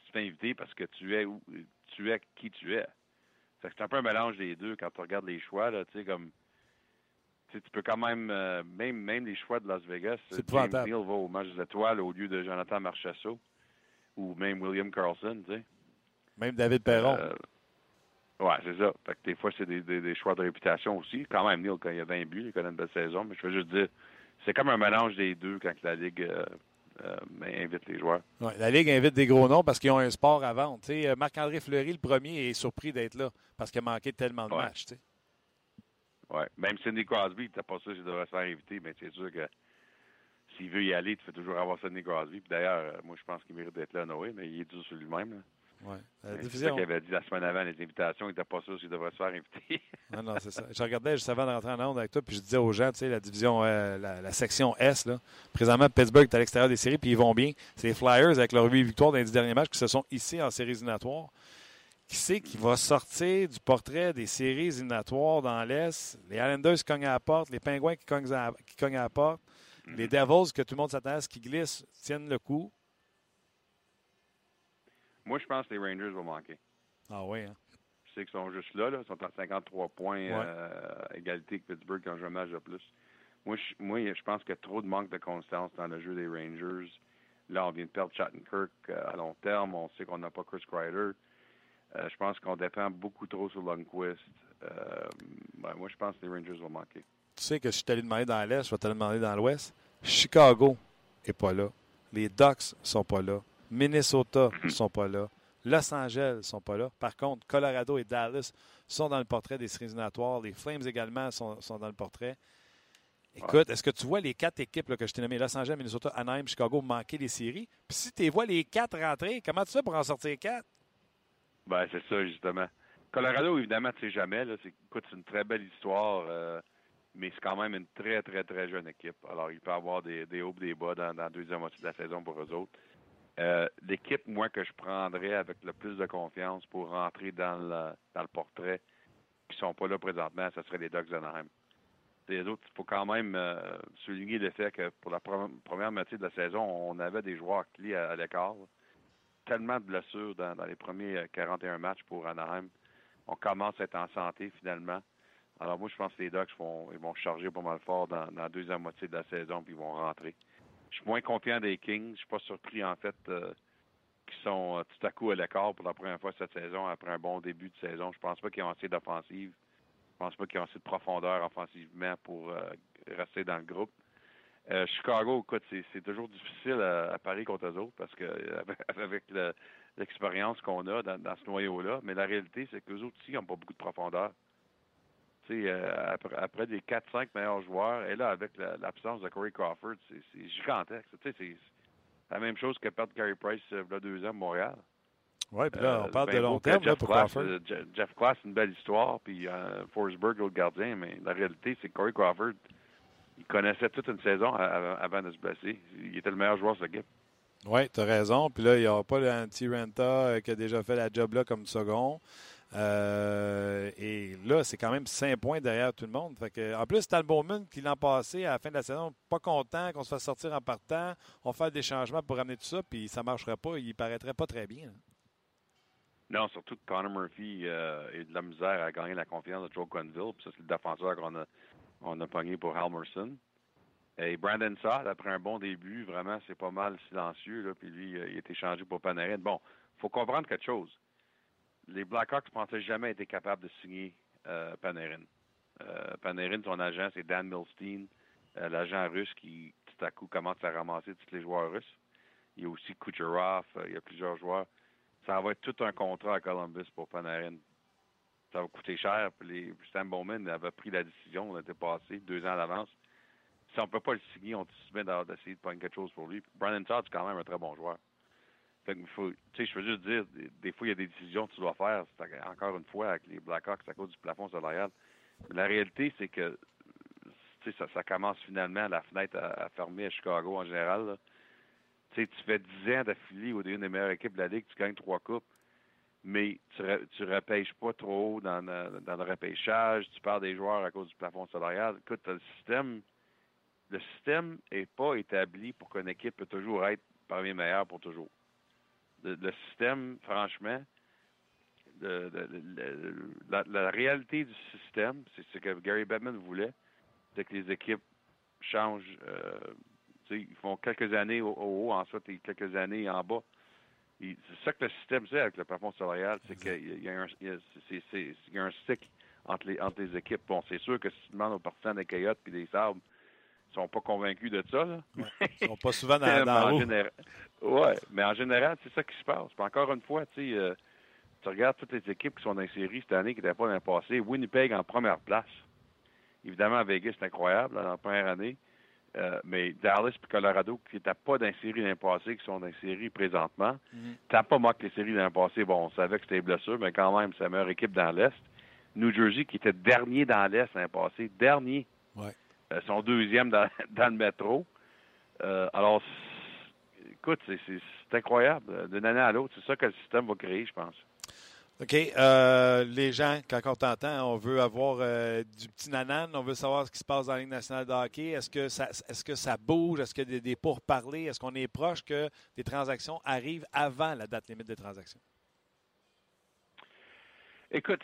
tu te fais inviter parce que tu es où, tu es qui tu es. C'est un peu un mélange des deux quand tu regardes les choix, là, tu sais, comme tu peux quand même, euh, même, même les choix de Las Vegas, C'est James. Neal va au match des étoiles au lieu de Jonathan Marchessault ou même William Carlson, tu sais. Même David Perron. Euh, ouais, c'est ça. Fait que des fois, c'est des, des, des choix de réputation aussi. Quand même, Neil, quand il a 20 buts, il connaît une belle saison. Mais je veux juste dire, c'est comme un mélange des deux quand la Ligue euh, euh, invite les joueurs. Ouais, la Ligue invite des gros noms parce qu'ils ont un sport à vendre. Tu euh, Marc-André Fleury, le premier, est surpris d'être là parce qu'il a manqué tellement de Ouais. matchs. tu. Ouais. Même Sidney Crosby, n'était pas sûr qu'il devrait se faire inviter, mais c'est sûr que s'il veut y aller, tu fais toujours avoir Sidney Crosby. Puis d'ailleurs, moi, je pense qu'il mérite d'être là, Noé, mais il est dur sur lui-même. Ouais. Mais C'est ça qu'il avait dit la semaine avant les invitations, il n'était pas sûr s'il devrait se faire inviter. Non, non, c'est ça. Je regardais juste avant de rentrer en onde avec toi, puis je disais aux gens, tu sais, la division, euh, la, la section S, là, présentement, Pittsburgh est à l'extérieur des séries, puis ils vont bien. C'est les Flyers, avec leur 8 victoires dans les 10 derniers matchs, qui se sont ici en séries éliminatoires. Qui c'est qui va sortir du portrait des séries éliminatoires dans l'Est? Les Islanders qui cognent à la porte, les Pingouins qui cognent à, qui cognent à la porte, les Devils que tout le monde s'attend à ce qui glissent, tiennent le coup. Moi, je pense que les Rangers vont manquer. Ah oui, hein? Sais qu'ils sont juste là, là. Ils sont à 53 points, Ouais. euh, égalité avec Pittsburgh quand je match de plus. Moi je, moi, je pense qu'il y a trop de manque de constance dans le jeu des Rangers. Là, on vient de perdre Chattenkirk euh, à long terme. On sait qu'on n'a pas Chris Kreider. Euh, je pense qu'on dépend beaucoup trop sur Lundqvist. Euh, ben, moi, je pense que les Rangers vont manquer. Tu sais que je suis allé demander dans l'Est, je vais te demander dans l'Ouest. Chicago est pas là. Les Ducks sont pas là. Minnesota sont pas là. Los Angeles sont pas là. Par contre, Colorado et Dallas sont dans le portrait des séries éliminatoires. Les Flames également sont, sont dans le portrait. Écoute, est-ce que tu vois les quatre équipes là, que je t'ai nommées, Los Angeles, Minnesota, Anaheim, Chicago, manquer les séries? Puis si tu vois les quatre rentrer, comment tu fais pour en sortir quatre? Ben, c'est ça, justement. Colorado, évidemment, tu sais jamais. Là, c'est, écoute, c'est une très belle histoire, euh, mais c'est quand même une très, très, très jeune équipe. Alors, il peut y avoir des, des hauts et des bas dans, dans la deuxième moitié de la saison pour eux autres. Euh, l'équipe, moi, que je prendrais avec le plus de confiance pour rentrer dans le, portrait, qui sont pas là présentement, ce serait les Ducks d'Anaheim. Les autres, il faut quand même euh, souligner le fait que pour la pre- première moitié de la saison, on avait des joueurs clés à, à l'écart. Tellement de blessures dans, les premiers euh, 41 matchs pour Anaheim. On commence à être en santé finalement. Alors moi, je pense que les Ducks vont, ils vont charger pas mal fort dans, dans la deuxième moitié de la saison, puis ils vont rentrer. Je suis moins confiant des Kings. Je suis pas surpris, en fait, euh, qu'ils sont euh, tout à coup à l'écart pour la première fois cette saison, après un bon début de saison. Je pense pas qu'ils ont assez d'offensive. Je pense pas qu'ils ont assez de profondeur offensivement pour euh, rester dans le groupe. Chicago, écoute, c'est, toujours difficile à, à parier contre eux autres parce que avec, avec le- l'expérience qu'on a dans, dans ce noyau-là, mais la réalité, c'est que les autres aussi n'ont pas beaucoup de profondeur. Euh, après, après des 4-5 meilleurs joueurs, et là, avec la- l'absence de Corey Crawford, c'est, gigantesque. Tu sais, c'est la même chose que perdre Carey Price euh, il y a deux ans à Montréal. Oui, puis là, on Euh, parle ben de long beau que terme là, pour Crawford. euh, Je- Jeff Glass, c'est une belle histoire, puis euh, Forsberg, l'autre gardien, mais la réalité, c'est que Corey Crawford, il connaissait toute une saison avant, avant de se blesser. Il était le meilleur joueur de cette équipe. Oui, tu as raison. Puis là, il n'y aura pas l'anti-Renta euh, qui a déjà fait la job là comme second. Euh, et là, c'est quand même 5 points derrière tout le monde. En plus, Tal Bowman, qui l'an passé, à la fin de la saison, pas content qu'on se fasse sortir en partant. On fait des changements pour ramener tout ça, puis ça ne marcherait pas. Il paraîtrait pas très bien. Non, surtout que Connor Murphy euh, de la misère à gagner la confiance de Joe Quenneville. Puis ça, c'est le défenseur qu'on a, on pogné pour Halmerson. Et Brandon Saad, après un bon début, vraiment, c'est pas mal silencieux. Puis lui, euh, il a été changé pour Panarin. Bon, faut comprendre quelque chose. Les Blackhawks pensaient jamais être capables de signer euh, Panarin. Euh, Panarin, son agent, c'est Dan Milstein, euh, l'agent russe qui, tout à coup, commence à ramasser tous les joueurs russes. Il y a aussi Kucherov, euh, il y a plusieurs joueurs ça va être tout un contrat à Columbus pour Panarin. Ça va coûter cher. Puis les, Stan Bowman avait pris la décision l'année passée, deux ans à l'avance. Si on ne peut pas le signer, on se met d'essayer de prendre quelque chose pour lui. Brandon Todd, c'est quand même un très bon joueur. Faut, je veux juste dire, des, fois, il y a des décisions que tu dois faire. Encore une fois, avec les Blackhawks, à cause du plafond salarial. Mais la réalité, c'est que ça, ça commence finalement la fenêtre à, fermer à Chicago en général. là. Tu fais 10 ans d'affilée es une des meilleures équipes de la Ligue, tu gagnes trois coupes, mais tu ne repêches pas trop haut dans le repêchage, tu perds des joueurs à cause du plafond salarial. Écoute, le système le système n'est pas établi pour qu'une équipe peut toujours être parmi les meilleures pour toujours. Le, le système, franchement, le- le- le- la, la réalité du système, c'est ce que Gary Bettman voulait, c'est que les équipes changent euh, ils font quelques années au, au haut, ensuite et quelques années en bas. C'est ça que le système c'est avec le plafond salarial, c'est qu'il y a un, il y a- c'est- c'est- il y a un cycle entre les, entre les équipes. Bon, c'est sûr que si tu demandes aux partisans des Coyotes et des Sabres, ils sont pas convaincus de ça. Là. Ils sont pas souvent dans, dans la en général, ouais, mais en général, c'est ça qui se passe. Puis encore une fois, tu sais, euh, tu regardes toutes les équipes qui sont dans les séries cette année qui n'étaient pas dans le passé. Winnipeg en première place. Évidemment, Vegas, c'est incroyable là, dans la première année. Euh, mais Dallas et Colorado, qui n'étaient pas dans les séries l'année passée, qui sont dans les séries présentement. T'as pas moi que les séries l'année passée, bon, on savait que c'était blessure, mais quand même, c'est la meilleure équipe dans l'Est. New Jersey, qui était dernier dans l'Est l'année passée, dernier. Ouais. Euh, son deuxième dans, le métro. Euh, alors, écoute, c'est- incroyable. D'une année à l'autre, c'est ça que le système va créer, je pense. OK. euh, les gens, quand on t'entend, on veut avoir du petit nanan, on veut savoir ce qui se passe dans la Ligue nationale de hockey. Est-ce que ça, que bouge? Est-ce a des, des pourparlers? Est-ce qu'on est proche que des transactions arrivent avant la date limite des transactions? Écoute,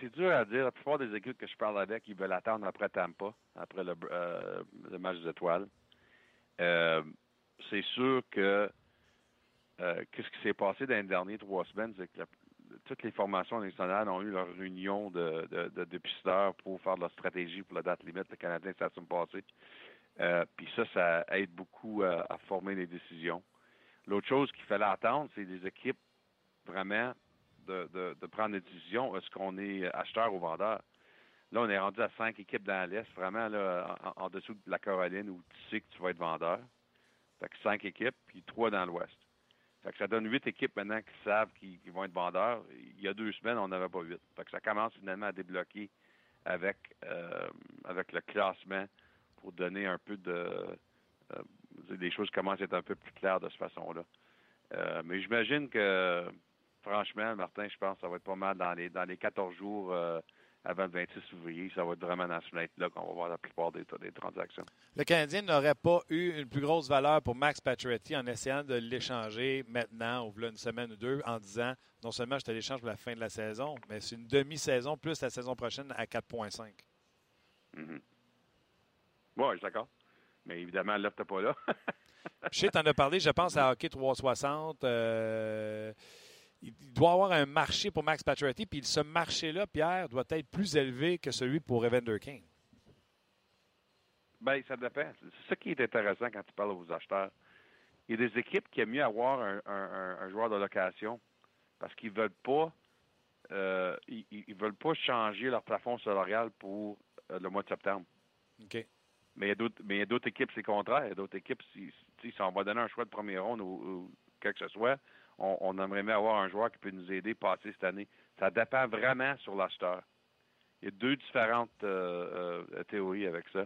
c'est- dur à dire. La plupart des équipes que je parle avec, ils veulent attendre après Tampa, après le, euh, le match des étoiles. Euh, c'est sûr que euh, qu'est-ce qui s'est passé dans les dernières trois semaines, c'est que toutes les formations nationales ont eu leur réunion de, de, pour faire leur stratégie pour la date limite. Le Canadien, ça s'est passé. Euh, Puis ça, ça aide beaucoup à, à former les décisions. L'autre chose qu'il fallait attendre, c'est des équipes vraiment de, prendre des décisions. Est-ce qu'on est acheteur ou vendeur? Là, on est rendu à cinq équipes dans l'Est, vraiment là, en, dessous de la Caroline où tu sais que tu vas être vendeur. Fait que cinq équipes, puis trois dans l'Ouest. Fait que ça donne huit équipes maintenant qui savent qu'ils vont être vendeurs. Il y a deux semaines, on n'avait pas huit. Fait que ça commence finalement à débloquer avec, euh, avec le classement pour donner un peu de... euh, les choses commencent à être un peu plus claires de cette façon-là. Euh, mais j'imagine que, franchement, Martin, je pense que ça va être pas mal dans les, dans les 14 jours euh, avant le 26 février. Ça va être vraiment dans ce fenêtre-là qu'on va voir la plupart des, des transactions. Le Canadien n'aurait pas eu une plus grosse valeur pour Max Pacioretty en essayant de l'échanger maintenant, ou une semaine ou deux, en disant non seulement je te l'échange pour la fin de la saison, mais c'est une demi-saison plus la saison prochaine à 4,5. Mhm. Oui, je suis d'accord. Mais évidemment, l'offre n'est pas là. Je sais, tu en as parlé, je pense à Hockey 360. euh, il doit y avoir un marché pour Max Pacioretty, puis ce marché-là, Pierre, doit être plus élevé que celui pour Evander Kane. Ben, ça dépend. C'est ça qui est intéressant quand tu parles aux acheteurs. Il y a des équipes qui aiment mieux avoir un, un- un- un joueur de location parce qu'ils veulent pas euh, ils, veulent pas changer leur plafond salarial pour euh, le mois de septembre. OK. Mais il y a d'autres, mais il y a d'autres équipes, c'est le contraire. Il y a d'autres équipes, si, on va donner un choix de première ronde ou, ou quoi que ce soit, on, on aimerait bien avoir un joueur qui peut nous aider à passer cette année. Ça dépend vraiment sur l'acheteur. Il y a deux différentes euh, euh, théories avec ça.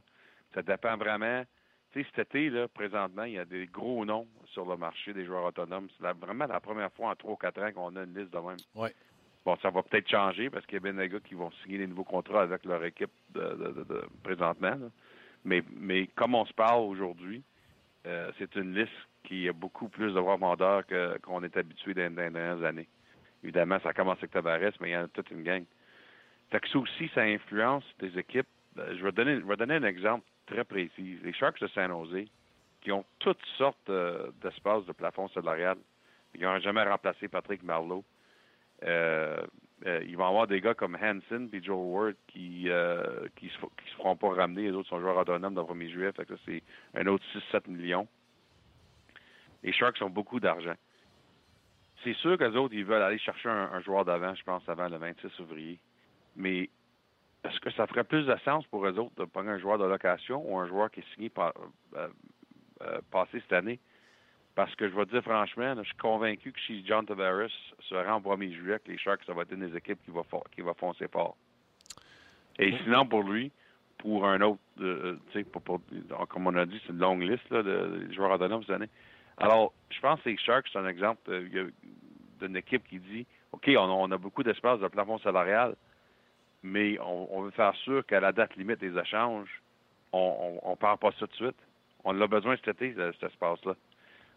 Ça dépend vraiment. Tu sais, cet été, là, présentement, il y a des gros noms sur le marché des joueurs autonomes. C'est vraiment la première fois en trois ou quatre ans qu'on a une liste de même. Ouais. Bon, ça va peut-être changer parce qu'il y a bien des gars qui vont signer des nouveaux contrats avec leur équipe de, de- de- de- présentement. là. Mais, mais comme on se parle aujourd'hui, euh, c'est une liste qui a beaucoup plus de que- qu'on est habitué dans, les dernières années. Évidemment, ça commence avec Tavares, mais il y en a toute une gang. Fait que ça aussi, ça influence des équipes. Euh, Je vais donner, un exemple très précis. Les Sharks de San Jose, qui ont toutes sortes euh, d'espaces de plafond salarial. Ils n'ont jamais remplacé Patrick Marleau. Euh, ils vont avoir des gars comme Hansen et Joe Ward qui qui se, feront pas ramener. Les autres sont joueurs autonomes dans le 1er juillet. Fait que c'est un autre 6-7 millions. Les Sharks ont beaucoup d'argent. C'est sûr que les autres, ils veulent aller chercher un, un joueur d'avant, je pense, avant le 26 février. Mais est-ce que ça ferait plus de sens pour eux autres de prendre un joueur de location ou un joueur qui est signé par, euh, euh, passé cette année? Parce que je vais te dire franchement, là, je suis convaincu que si John Tavares se rend au 1er juillet, que les Sharks, ça va être une des équipes qui va, for- qui va foncer fort. Et sinon, pour lui, pour un autre, euh, tu sais, pour- pour- comme on a dit, c'est une longue liste là, de, de joueurs autonomes cette année. Alors, je pense que les Sharks, c'est un exemple euh, d'une équipe qui dit OK, on a, on a beaucoup d'espace de plafond salarial, mais on, on veut faire sûr qu'à la date limite des échanges, on ne perd pas ça tout de suite. On a besoin cet été, ce- cet espace-là.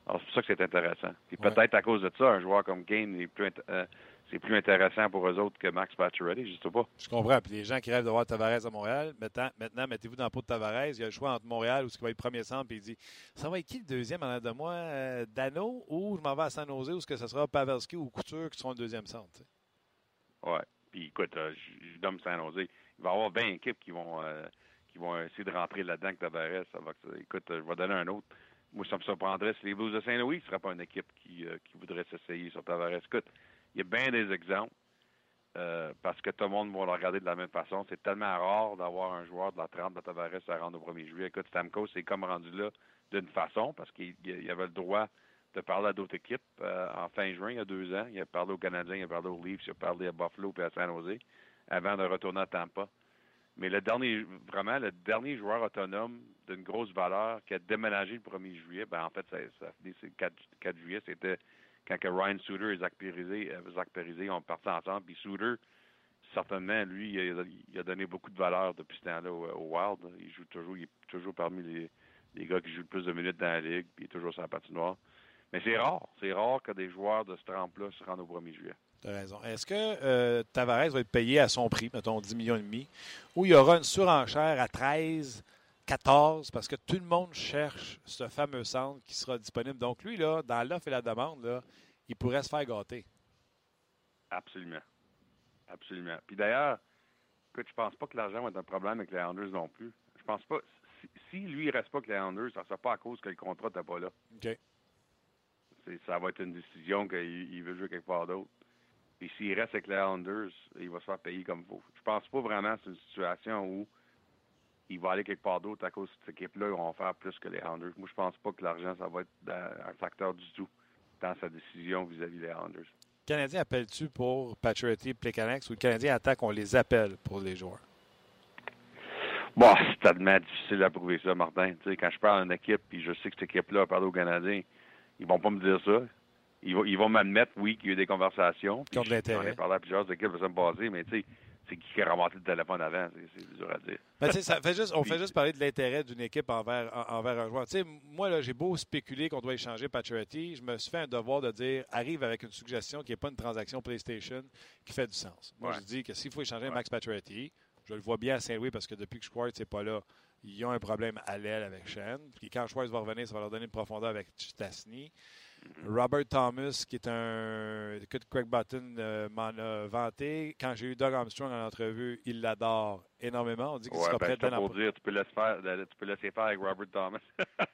Alors, c'est pour ça que c'est intéressant. Puis Ouais. peut-être à cause de ça, un joueur comme Kane, est plus euh, c'est plus intéressant pour eux autres que Max Pacioretty, je sais pas. Je comprends. Puis les gens qui rêvent de voir Tavares à Montréal, maintenant, maintenant mettez-vous dans la peau de Tavares. Il y a le choix entre Montréal ou ce qui va être premier centre. Puis il dit Ça va être qui le deuxième en arrière de moi? Euh, Dano ou je m'en vais à San Jose ou est-ce que ce sera Pavelski ou Couture qui seront le deuxième centre tu sais? Ouais. Puis écoute, euh, je je donne San Jose. Il va y avoir 20 équipes qui vont euh, qui vont essayer de rentrer là-dedans que Tavares. Ça va, écoute, je vais donner un autre. Moi, ça me surprendrait si les Blues de Saint-Louis ne seraient pas une équipe qui, qui voudrait s'essayer sur Tavares. Écoute, il y a bien des exemples. euh, parce que tout le monde va le regarder de la même façon. C'est tellement rare d'avoir un joueur de la 30 de Tavares à rendre au 1er juillet. Écoute, Stamkos c'est comme rendu là d'une façon parce qu'il il avait le droit de parler à d'autres équipes euh, en fin juin, il y a deux ans. Il a parlé aux Canadiens, il a parlé aux Leafs, il a parlé à Buffalo et à San Jose avant de retourner à Tampa. Mais le dernier, vraiment, le dernier joueur autonome d'une grosse valeur qui a déménagé le 1er juillet, ben en fait, ça, ça a fini, c'est le 4, 4 juillet, c'était quand Ryan Suter et Zach Parise, euh, Zach Parise ont parti ensemble. Puis Suter, certainement, lui, il a, donné beaucoup de valeur depuis ce temps-là au, Wild. Il joue toujours, il est toujours parmi les, gars qui jouent le plus de minutes dans la ligue, puis il est toujours sur la patinoire. Mais c'est rare. C'est rare que des joueurs de ce trempe-là se rendent au 1er juillet. Tu raison. Est-ce que euh, Tavares va être payé à son prix, mettons 10 millions et demi, ou il y aura une surenchère à 13, 14, parce que tout le monde cherche ce fameux centre qui sera disponible. Donc lui, là, dans l'offre et la demande, là, il pourrait se faire gâter. Absolument. Absolument. Puis d'ailleurs, écoute, je pense pas que l'argent va être un problème avec les Islanders non plus. Je pense pas. Si, si lui, il reste pas avec les Islanders, ça ne sera pas à cause que le contrat n'était pas là. OK. Ça va être une décision qu'il il veut jouer quelque part d'autre. Puis s'il reste avec les Islanders, il va se faire payer comme il faut. Je pense pas vraiment que c'est une situation où il va aller quelque part d'autre à cause de cette équipe-là, ils vont faire plus que les Islanders. Moi, je pense pas que l'argent, ça va être un facteur du tout dans sa décision vis-à-vis des. Le Canadien appelle-tu pour Paturity et Plekanex ou le Canadien attend qu'on les appelle pour les joueurs? Bon, c'est tellement difficile à prouver ça, Martin. Tu sais, quand je parle d'une équipe, puis je sais que cette équipe-là a parlé aux Canadiens, ils vont pas me dire ça. Ils vont, ils vont m'admettre, oui, qu'il y a eu des conversations. Qui ont de l'intérêt. J'en ai parlé à plusieurs équipes la semaine passée, mais tu sais, c'est qui qui a ramassé le téléphone avant, c'est- dur à dire. Ben, tu sais, ça fait juste, on fait juste parler de l'intérêt d'une équipe envers, en- envers un joueur. Tu sais, moi, là, j'ai beau spéculer qu'on doit échanger Pacioretty, je me suis fait un devoir de dire arrive avec une suggestion qui n'est pas une transaction PlayStation qui fait du sens. Moi, Ouais. je dis que s'il faut échanger Ouais. Max Pacioretty, je le vois bien à Saint-Louis parce que depuis que Schwartz n'est pas là, ils ont un problème à l'aile avec Shen. Puis quand Schwartz va revenir, ça va leur donner une profondeur avec Stasny. Robert Thomas, qui est un. Écoute, Craig Button euh, m'en a vanté. Quand j'ai eu Doug Armstrong en entrevue, il l'adore énormément. On dit qu'il Ouais, sera ben, prêt pour dire, tu peux, laisser faire, tu peux laisser faire avec Robert Thomas.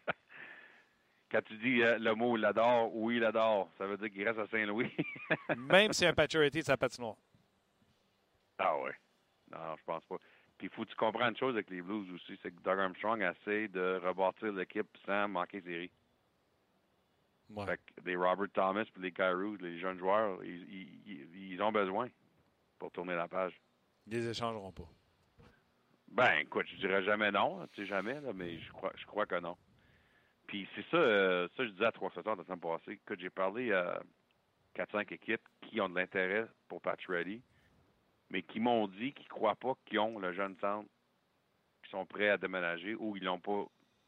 Quand tu dis euh, le mot il l'adore, oui, il l'adore, ça veut dire qu'il reste à Saint-Louis. Même si un de sa patinoire. ah ouais. Non, je pense pas. Puis il faut que tu comprennes une chose avec les Blues aussi, c'est que Doug Armstrong essaie de rebâtir l'équipe sans manquer série. Ouais. Fait que des Robert Thomas puis les Kyrou, les jeunes joueurs, ils, ils- ont besoin pour tourner la page. Ils les échangeront pas. Ben, écoute, je dirais jamais non, tu sais jamais, là, mais je crois, je crois que non. Puis c'est ça, euh, ça je disais à 3 heures la semaine passée. Écoute, j'ai parlé à 4-5 équipes qui ont de l'intérêt pour Patch Ready, mais qui m'ont dit qu'ils croient pas qu'ils ont le jeune centre, qui sont prêts à déménager ou ils l'ont pas,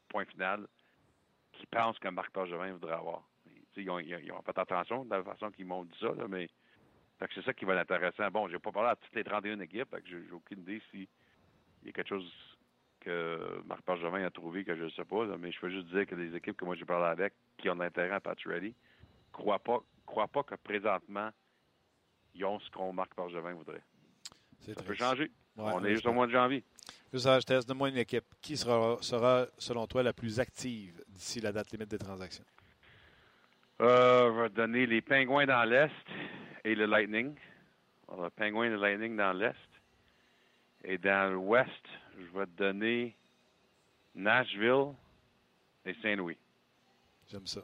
point final, qui pensent que Marc Bergevin voudrait avoir. Ils ont, ils ont- ils ont fait attention de la façon qu'ils m'ont dit ça, là, mais c'est ça qui va être intéressant. Bon, j'ai pas parlé à toutes les 31 équipes, fait que j'ai aucune idée si il y a quelque chose que Marc Bergevin a trouvé que je ne sais pas, là, mais je peux juste dire que les équipes que moi j'ai parlé avec, qui ont de l'intérêt à Patch Ready, croient pas, croient pas que présentement, ils ont ce qu'on Marc Bergevin voudrait. Ça peut changer. Ouais, On est juste au mois de janvier. Juste à test, donne-moi une équipe. Qui sera, sera, selon toi, la plus active d'ici la date limite des transactions? Euh, je vais te donner les Pingouins dans l'Est et le Lightning. Alors, le Pingouin et le Lightning dans l'Est. Et dans l'Ouest, je vais te donner Nashville et Saint-Louis. J'aime ça.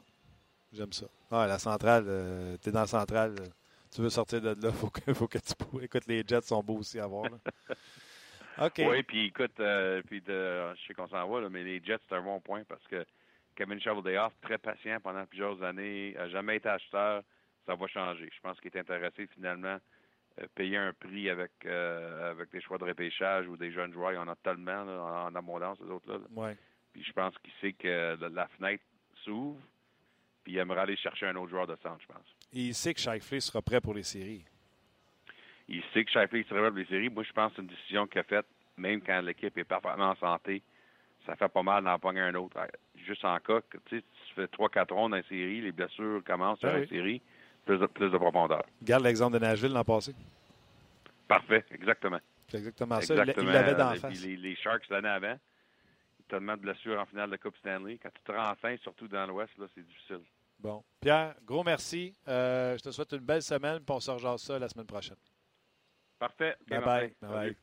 J'aime ça. Ah, la centrale, euh, t'es dans la centrale. euh, tu veux sortir de là, faut que, faut que tu Écoute, les Jets sont beaux aussi à voir. là. OK. Oui, puis écoute, euh, puis de, je sais qu'on s'en va, là, mais les Jets, c'est un bon point parce que Kevin Cheveldayoff, très patient pendant plusieurs années, n'a jamais été acheteur. Ça va changer. Je pense qu'il est intéressé finalement euh, payer un prix avec euh, avec des choix de repêchage ou des jeunes joueurs. Il y en a tellement là, en, abondance, les autres là. Ouais. Puis je pense qu'il sait que la, la fenêtre s'ouvre. Puis il aimerait aller chercher un autre joueur de centre, je pense. Et il sait que Shifley sera prêt pour les séries. Il sait que Shifley serait pour les séries. Moi, je pense que c'est une décision qu'il a faite, même quand l'équipe est parfaitement en santé. Ça fait pas mal d'en pogner un autre. Juste en cas que tu sais, tu fais 3-4 rondes la série, les blessures commencent Ah oui. la série, plus de, plus de profondeur. Regarde l'exemple de Nashville l'an passé. Parfait, exactement. C'est exactement ça. Il- exactement. Il l'avait Les- face. Les, les Sharks l'année avant, tellement de blessures en finale de Coupe Stanley. Quand tu te rends en fin, surtout dans l'Ouest, là, c'est difficile. Bon. Pierre, gros merci. Euh, je te souhaite une belle semaine, puis on se rejase ça la semaine prochaine. Parfait. Ok, Bye Martin. bye. Bye bye.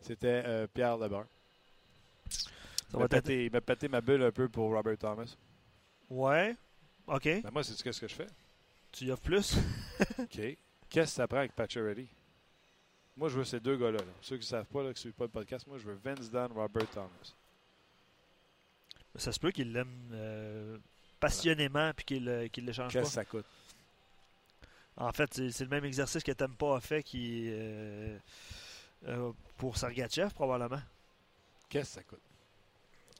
C'était euh, Pierre Lebrun. Ça Il va m'a être- pété, il m'a pété ma bulle un peu pour Robert Thomas. Ouais. OK. Ben moi, c'est ce que je fais. Tu y offres plus? OK. Qu'est-ce que ça prend avec Pacioretty? Moi, je veux ces deux gars-là. là. Ceux qui ne savent pas, là, qui ne suivent pas le podcast, moi, je veux Vince Dunn, Robert Thomas. Ça se peut qu'il l'aime euh, passionnément puis qu'il euh, qu'il l'échange pas. Qu'est-ce que ça coûte? En fait, c'est le même exercice que Tempa a fait qui, euh, euh, pour Sergachev, probablement. Qu'est-ce que ça coûte?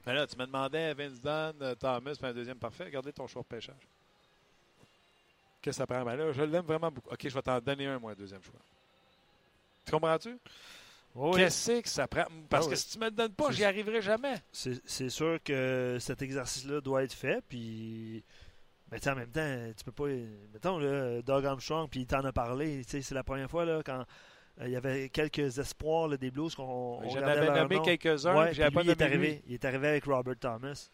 Ben là, tu me demandais Vince Dunn, euh, Thomas, puis un deuxième parfait. Regardez ton choix de pêchage. Qu'est-ce que ça prend? Ben là, je l'aime vraiment beaucoup. OK, je vais t'en donner un, moi, un deuxième choix. Tu comprends-tu? Oui, Qu'est-ce que ça prend? Parce Ah que si tu me le donnes pas, j'y arriverai jamais. c'est sûr que cet exercice-là doit être fait. Puis, mais sais, en même temps, tu peux pas. Mettons, là, Doug Armstrong, puis il t'en a parlé. C'est la première fois là, quand il y avait quelques espoirs là, des Blues qu'on on J'en avais nommé nom. quelques-uns, Ouais, puis j'avais puis pas lui, il est lui. arrivé. Il est arrivé avec Robert Thomas.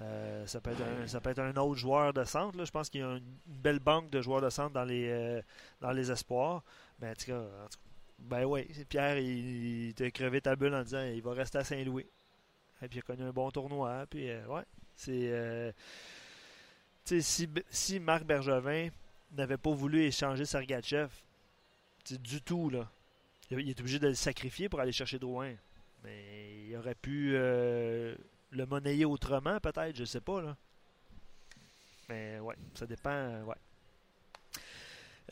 Euh, ça, peut être un, ça peut être un autre joueur de centre. là. Je pense qu'il y a une belle banque de joueurs de centre dans les, euh, dans les espoirs. Mais en tout cas, en tout cas, ben oui, Pierre, il, il t'a crevé ta bulle en disant il va rester à Saint-Louis. Et puis il a connu un bon tournoi. Puis euh, ouais, c'est. euh, si, si Marc Bergevin n'avait pas voulu échanger Sergachev, du tout, là. Il est obligé de le sacrifier pour aller chercher Drouin. Mais il aurait pu euh, le monnayer autrement, peut-être, je sais pas, là. Mais ouais, ça dépend, euh, ouais.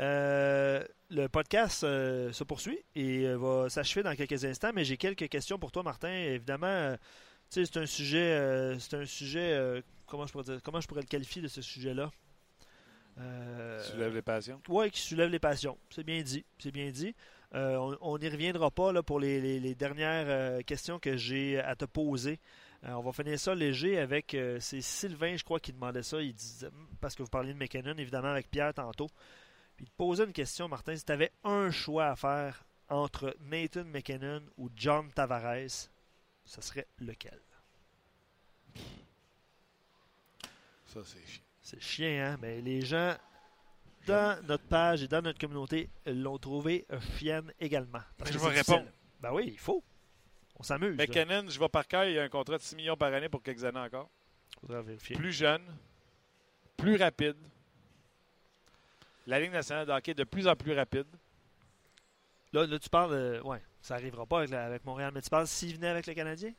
Euh, le podcast se poursuit et va s'achever dans quelques instants, mais j'ai quelques questions pour toi, Martin. Évidemment, c'est un sujet, c'est un sujet, comment je pourrais dire, comment je pourrais le qualifier de ce sujet-là? Euh, Soulève les passions. oui, qui soulève les passions. C'est bien dit. C'est bien dit. Euh, on- n'y reviendra pas là, pour les, les- les dernières euh, questions que j'ai à te poser. On va finir ça léger avec. c'est Sylvain, je crois, qui demandait ça. Il disait, parce que vous parliez de McKinnon, évidemment, avec Pierre tantôt. Puis il te posait une question, Martin. Si tu avais un choix à faire entre Nathan McKinnon ou John Tavares, ce serait lequel? Ça, c'est chiant. C'est chien, hein? Mais les gens dans notre page et dans notre communauté l'ont trouvé chienne également. Parce Mais que je vais répondre. Ben oui, il faut. On s'amuse. McKinnon, je vais par cœur, il a un contrat de 6 millions par année pour quelques années encore. Faudra vérifier. Plus jeune, plus rapide. La Ligue nationale de hockey est de plus en plus rapide. Là, là tu parles. euh, ouais, ça n'arrivera pas avec, avec Montréal, mais tu parles s'il venait avec le Canadien?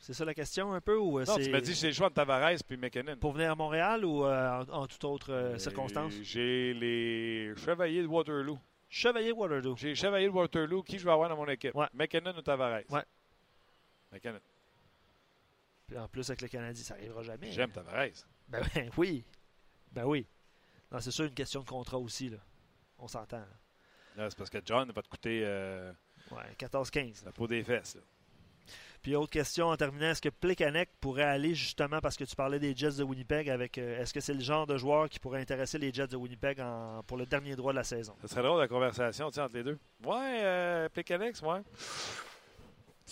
C'est ça la question un peu ou euh, Non, tu m'as dit c'est le choix de Tavares puis McKinnon. pour venir à Montréal ou euh, en, en toute autre euh, circonstance? J'ai les Chevaliers de Waterloo. Chevalier Waterloo. J'ai les Chevaliers de Waterloo. Qui je vais avoir dans mon équipe? Ouais. McKinnon ou Tavares? Ouais. McKinnon. Puis en plus avec le Canadien, ça n'arrivera jamais. J'aime Tavares. Ben, ben oui. Ben oui. Non, c'est sûr une question de contrat aussi. Là. On s'entend. là. Là, C'est parce que John va te coûter euh, Ouais, 14-15. la peau des fesses. là. Puis autre question en terminant, est-ce que Plekanec pourrait aller justement parce que tu parlais des Jets de Winnipeg avec euh, est-ce que c'est le genre de joueur qui pourrait intéresser les Jets de Winnipeg en- pour le dernier droit de la saison? Ça serait drôle la conversation entre les deux. Ouais, euh, Pécanex, ouais. Tu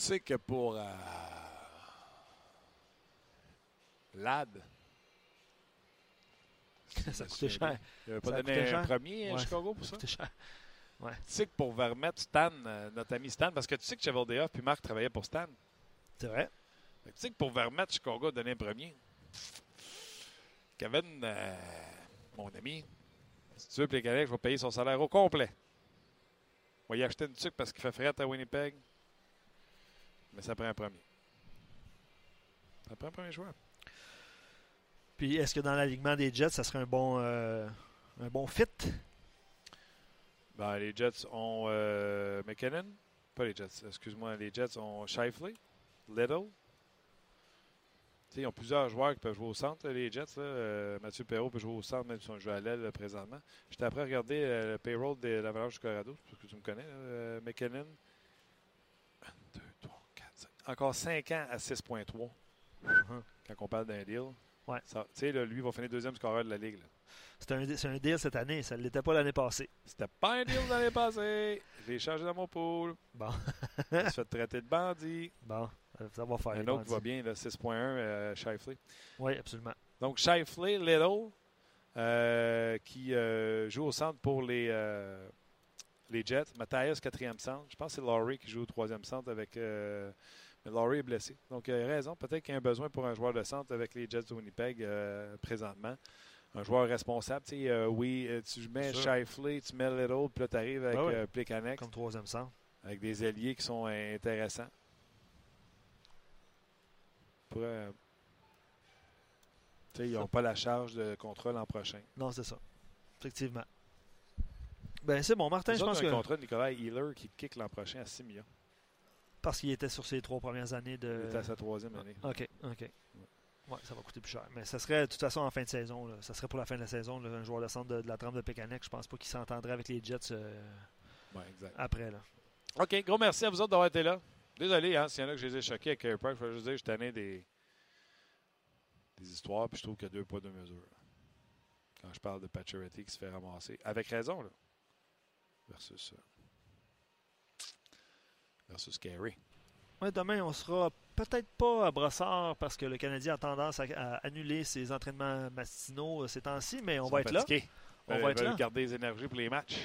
sais que pour euh, Lad, ça coûté cher. il n'avait pas donné un cher. premier à Ouais. Chicago pour Ça ça? cher. Tu sais que pour remettre Stan, euh, notre ami Stan, parce que tu sais que Chevaldeoff puis Marc travaillaient pour Stan. C'est vrai. Que Tu sais que pour remettre Chicago a donné un premier. Kevin, euh, mon ami, si tu veux Pécanex, je vais payer son salaire au complet. On va y acheter une tuque parce qu'il fait fret à Winnipeg. Mais ça prend un premier. Ça prend un premier joueur. Puis est-ce que dans l'alignement des Jets, ça serait un bon, euh, un bon fit? Ben, les Jets ont euh, McKinnon. Pas les Jets, excuse-moi. Les Jets ont Shifley, Little. Tu sais, ils ont plusieurs joueurs qui peuvent jouer au centre, les Jets. là. Euh, Mathieu Perrault peut jouer au centre, même si on joue à l'aile présentement. J'étais après à regarder euh, le payroll de l'Avalanche du Colorado, parce que tu me connais, là, euh, McKinnon. 1, 2, 3, 4, 5. Encore 5 ans à 6,3 quand on parle d'un deal. Ouais. Ça- Tu sais, là, lui va finir deuxième scoreur de la Ligue. C'est un, deal cette année, ça ne l'était pas l'année passée. C'était pas un deal l'année passée. Je l'ai changé dans mon pool. Bon, Il se fait traiter de bandit. bon, ça va faire. Un autre qui va bien, là, 6.1, euh, Shifley. Oui, absolument. Donc, Shifley, Little, euh, qui euh, joue au centre pour les, euh, les Jets. Matthias, quatrième centre. Je pense que c'est Laurie qui joue au troisième centre avec. euh, mais Laurie est blessé. Donc, il a raison. Peut-être qu'il y a un besoin pour un joueur de centre avec les Jets de Winnipeg euh, présentement. Un joueur responsable. Tu sais, euh, oui, euh, tu mets. Shifley, tu mets Little, puis là, tu arrives avec Ben oui. euh, Comme troisième centre. avec des alliés qui sont euh, intéressants. Euh, ils n'ont pas la charge de contrat l'an prochain. Non, c'est ça. Effectivement. Ben c'est bon, Martin, je pense que un contrat de Nicolas Healer qui kick l'an prochain à 6 millions. parce qu'il était sur ses trois premières années de. Il est à sa troisième année. OK, OK. Ouais, ça va coûter plus cher. Mais ça serait, de toute façon, en fin de saison. Là. Ça serait pour la fin de la saison. là, un joueur de centre de, de la trempe de Pécanec. Je pense pas qu'il s'entendrait avec les Jets euh, Ouais, exact. après. Là. OK, gros merci à vous autres d'avoir été là. Désolé, hein, s'il y en a que je les ai choqués avec Carey Price, je veux juste dire, je suis tanné des, des histoires, puis je trouve qu'il y a deux poids, deux mesures. Quand je parle de Pacioretty qui se fait ramasser, avec raison, là, versus, euh, versus Carey. Ouais, demain, on sera peut-être pas à Brossard parce que le Canadien a tendance à, à annuler ses entraînements matinaux euh, ces temps-ci, mais on va être là. On Euh, va être là. garder les énergies pour les matchs.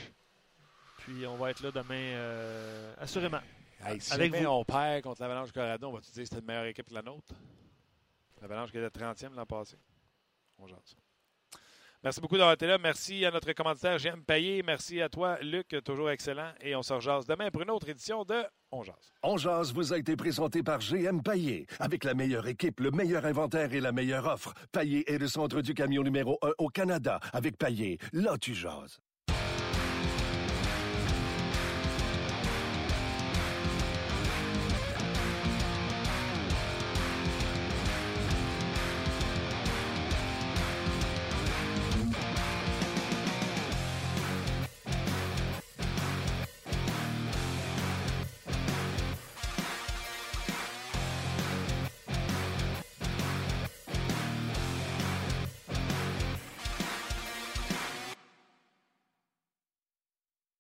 Puis on va être là demain, euh, assurément. Hey, si Avec jamais vous. on perd contre l'Avalanche Colorado, on va te dire que c'était une meilleure équipe que la nôtre? L'Avalanche qui était 30e l'an passé. On jase. Merci beaucoup d'avoir été là. Merci à notre commanditaire J'aime Payé. Merci à toi, Luc, toujours excellent. Et on se rejase demain pour une autre édition de On jase. On jase vous a été présenté par GM Paillé. Avec la meilleure équipe, le meilleur inventaire et la meilleure offre. Paillé est le centre du camion numéro 1 au Canada. Avec Paillé, là tu jases.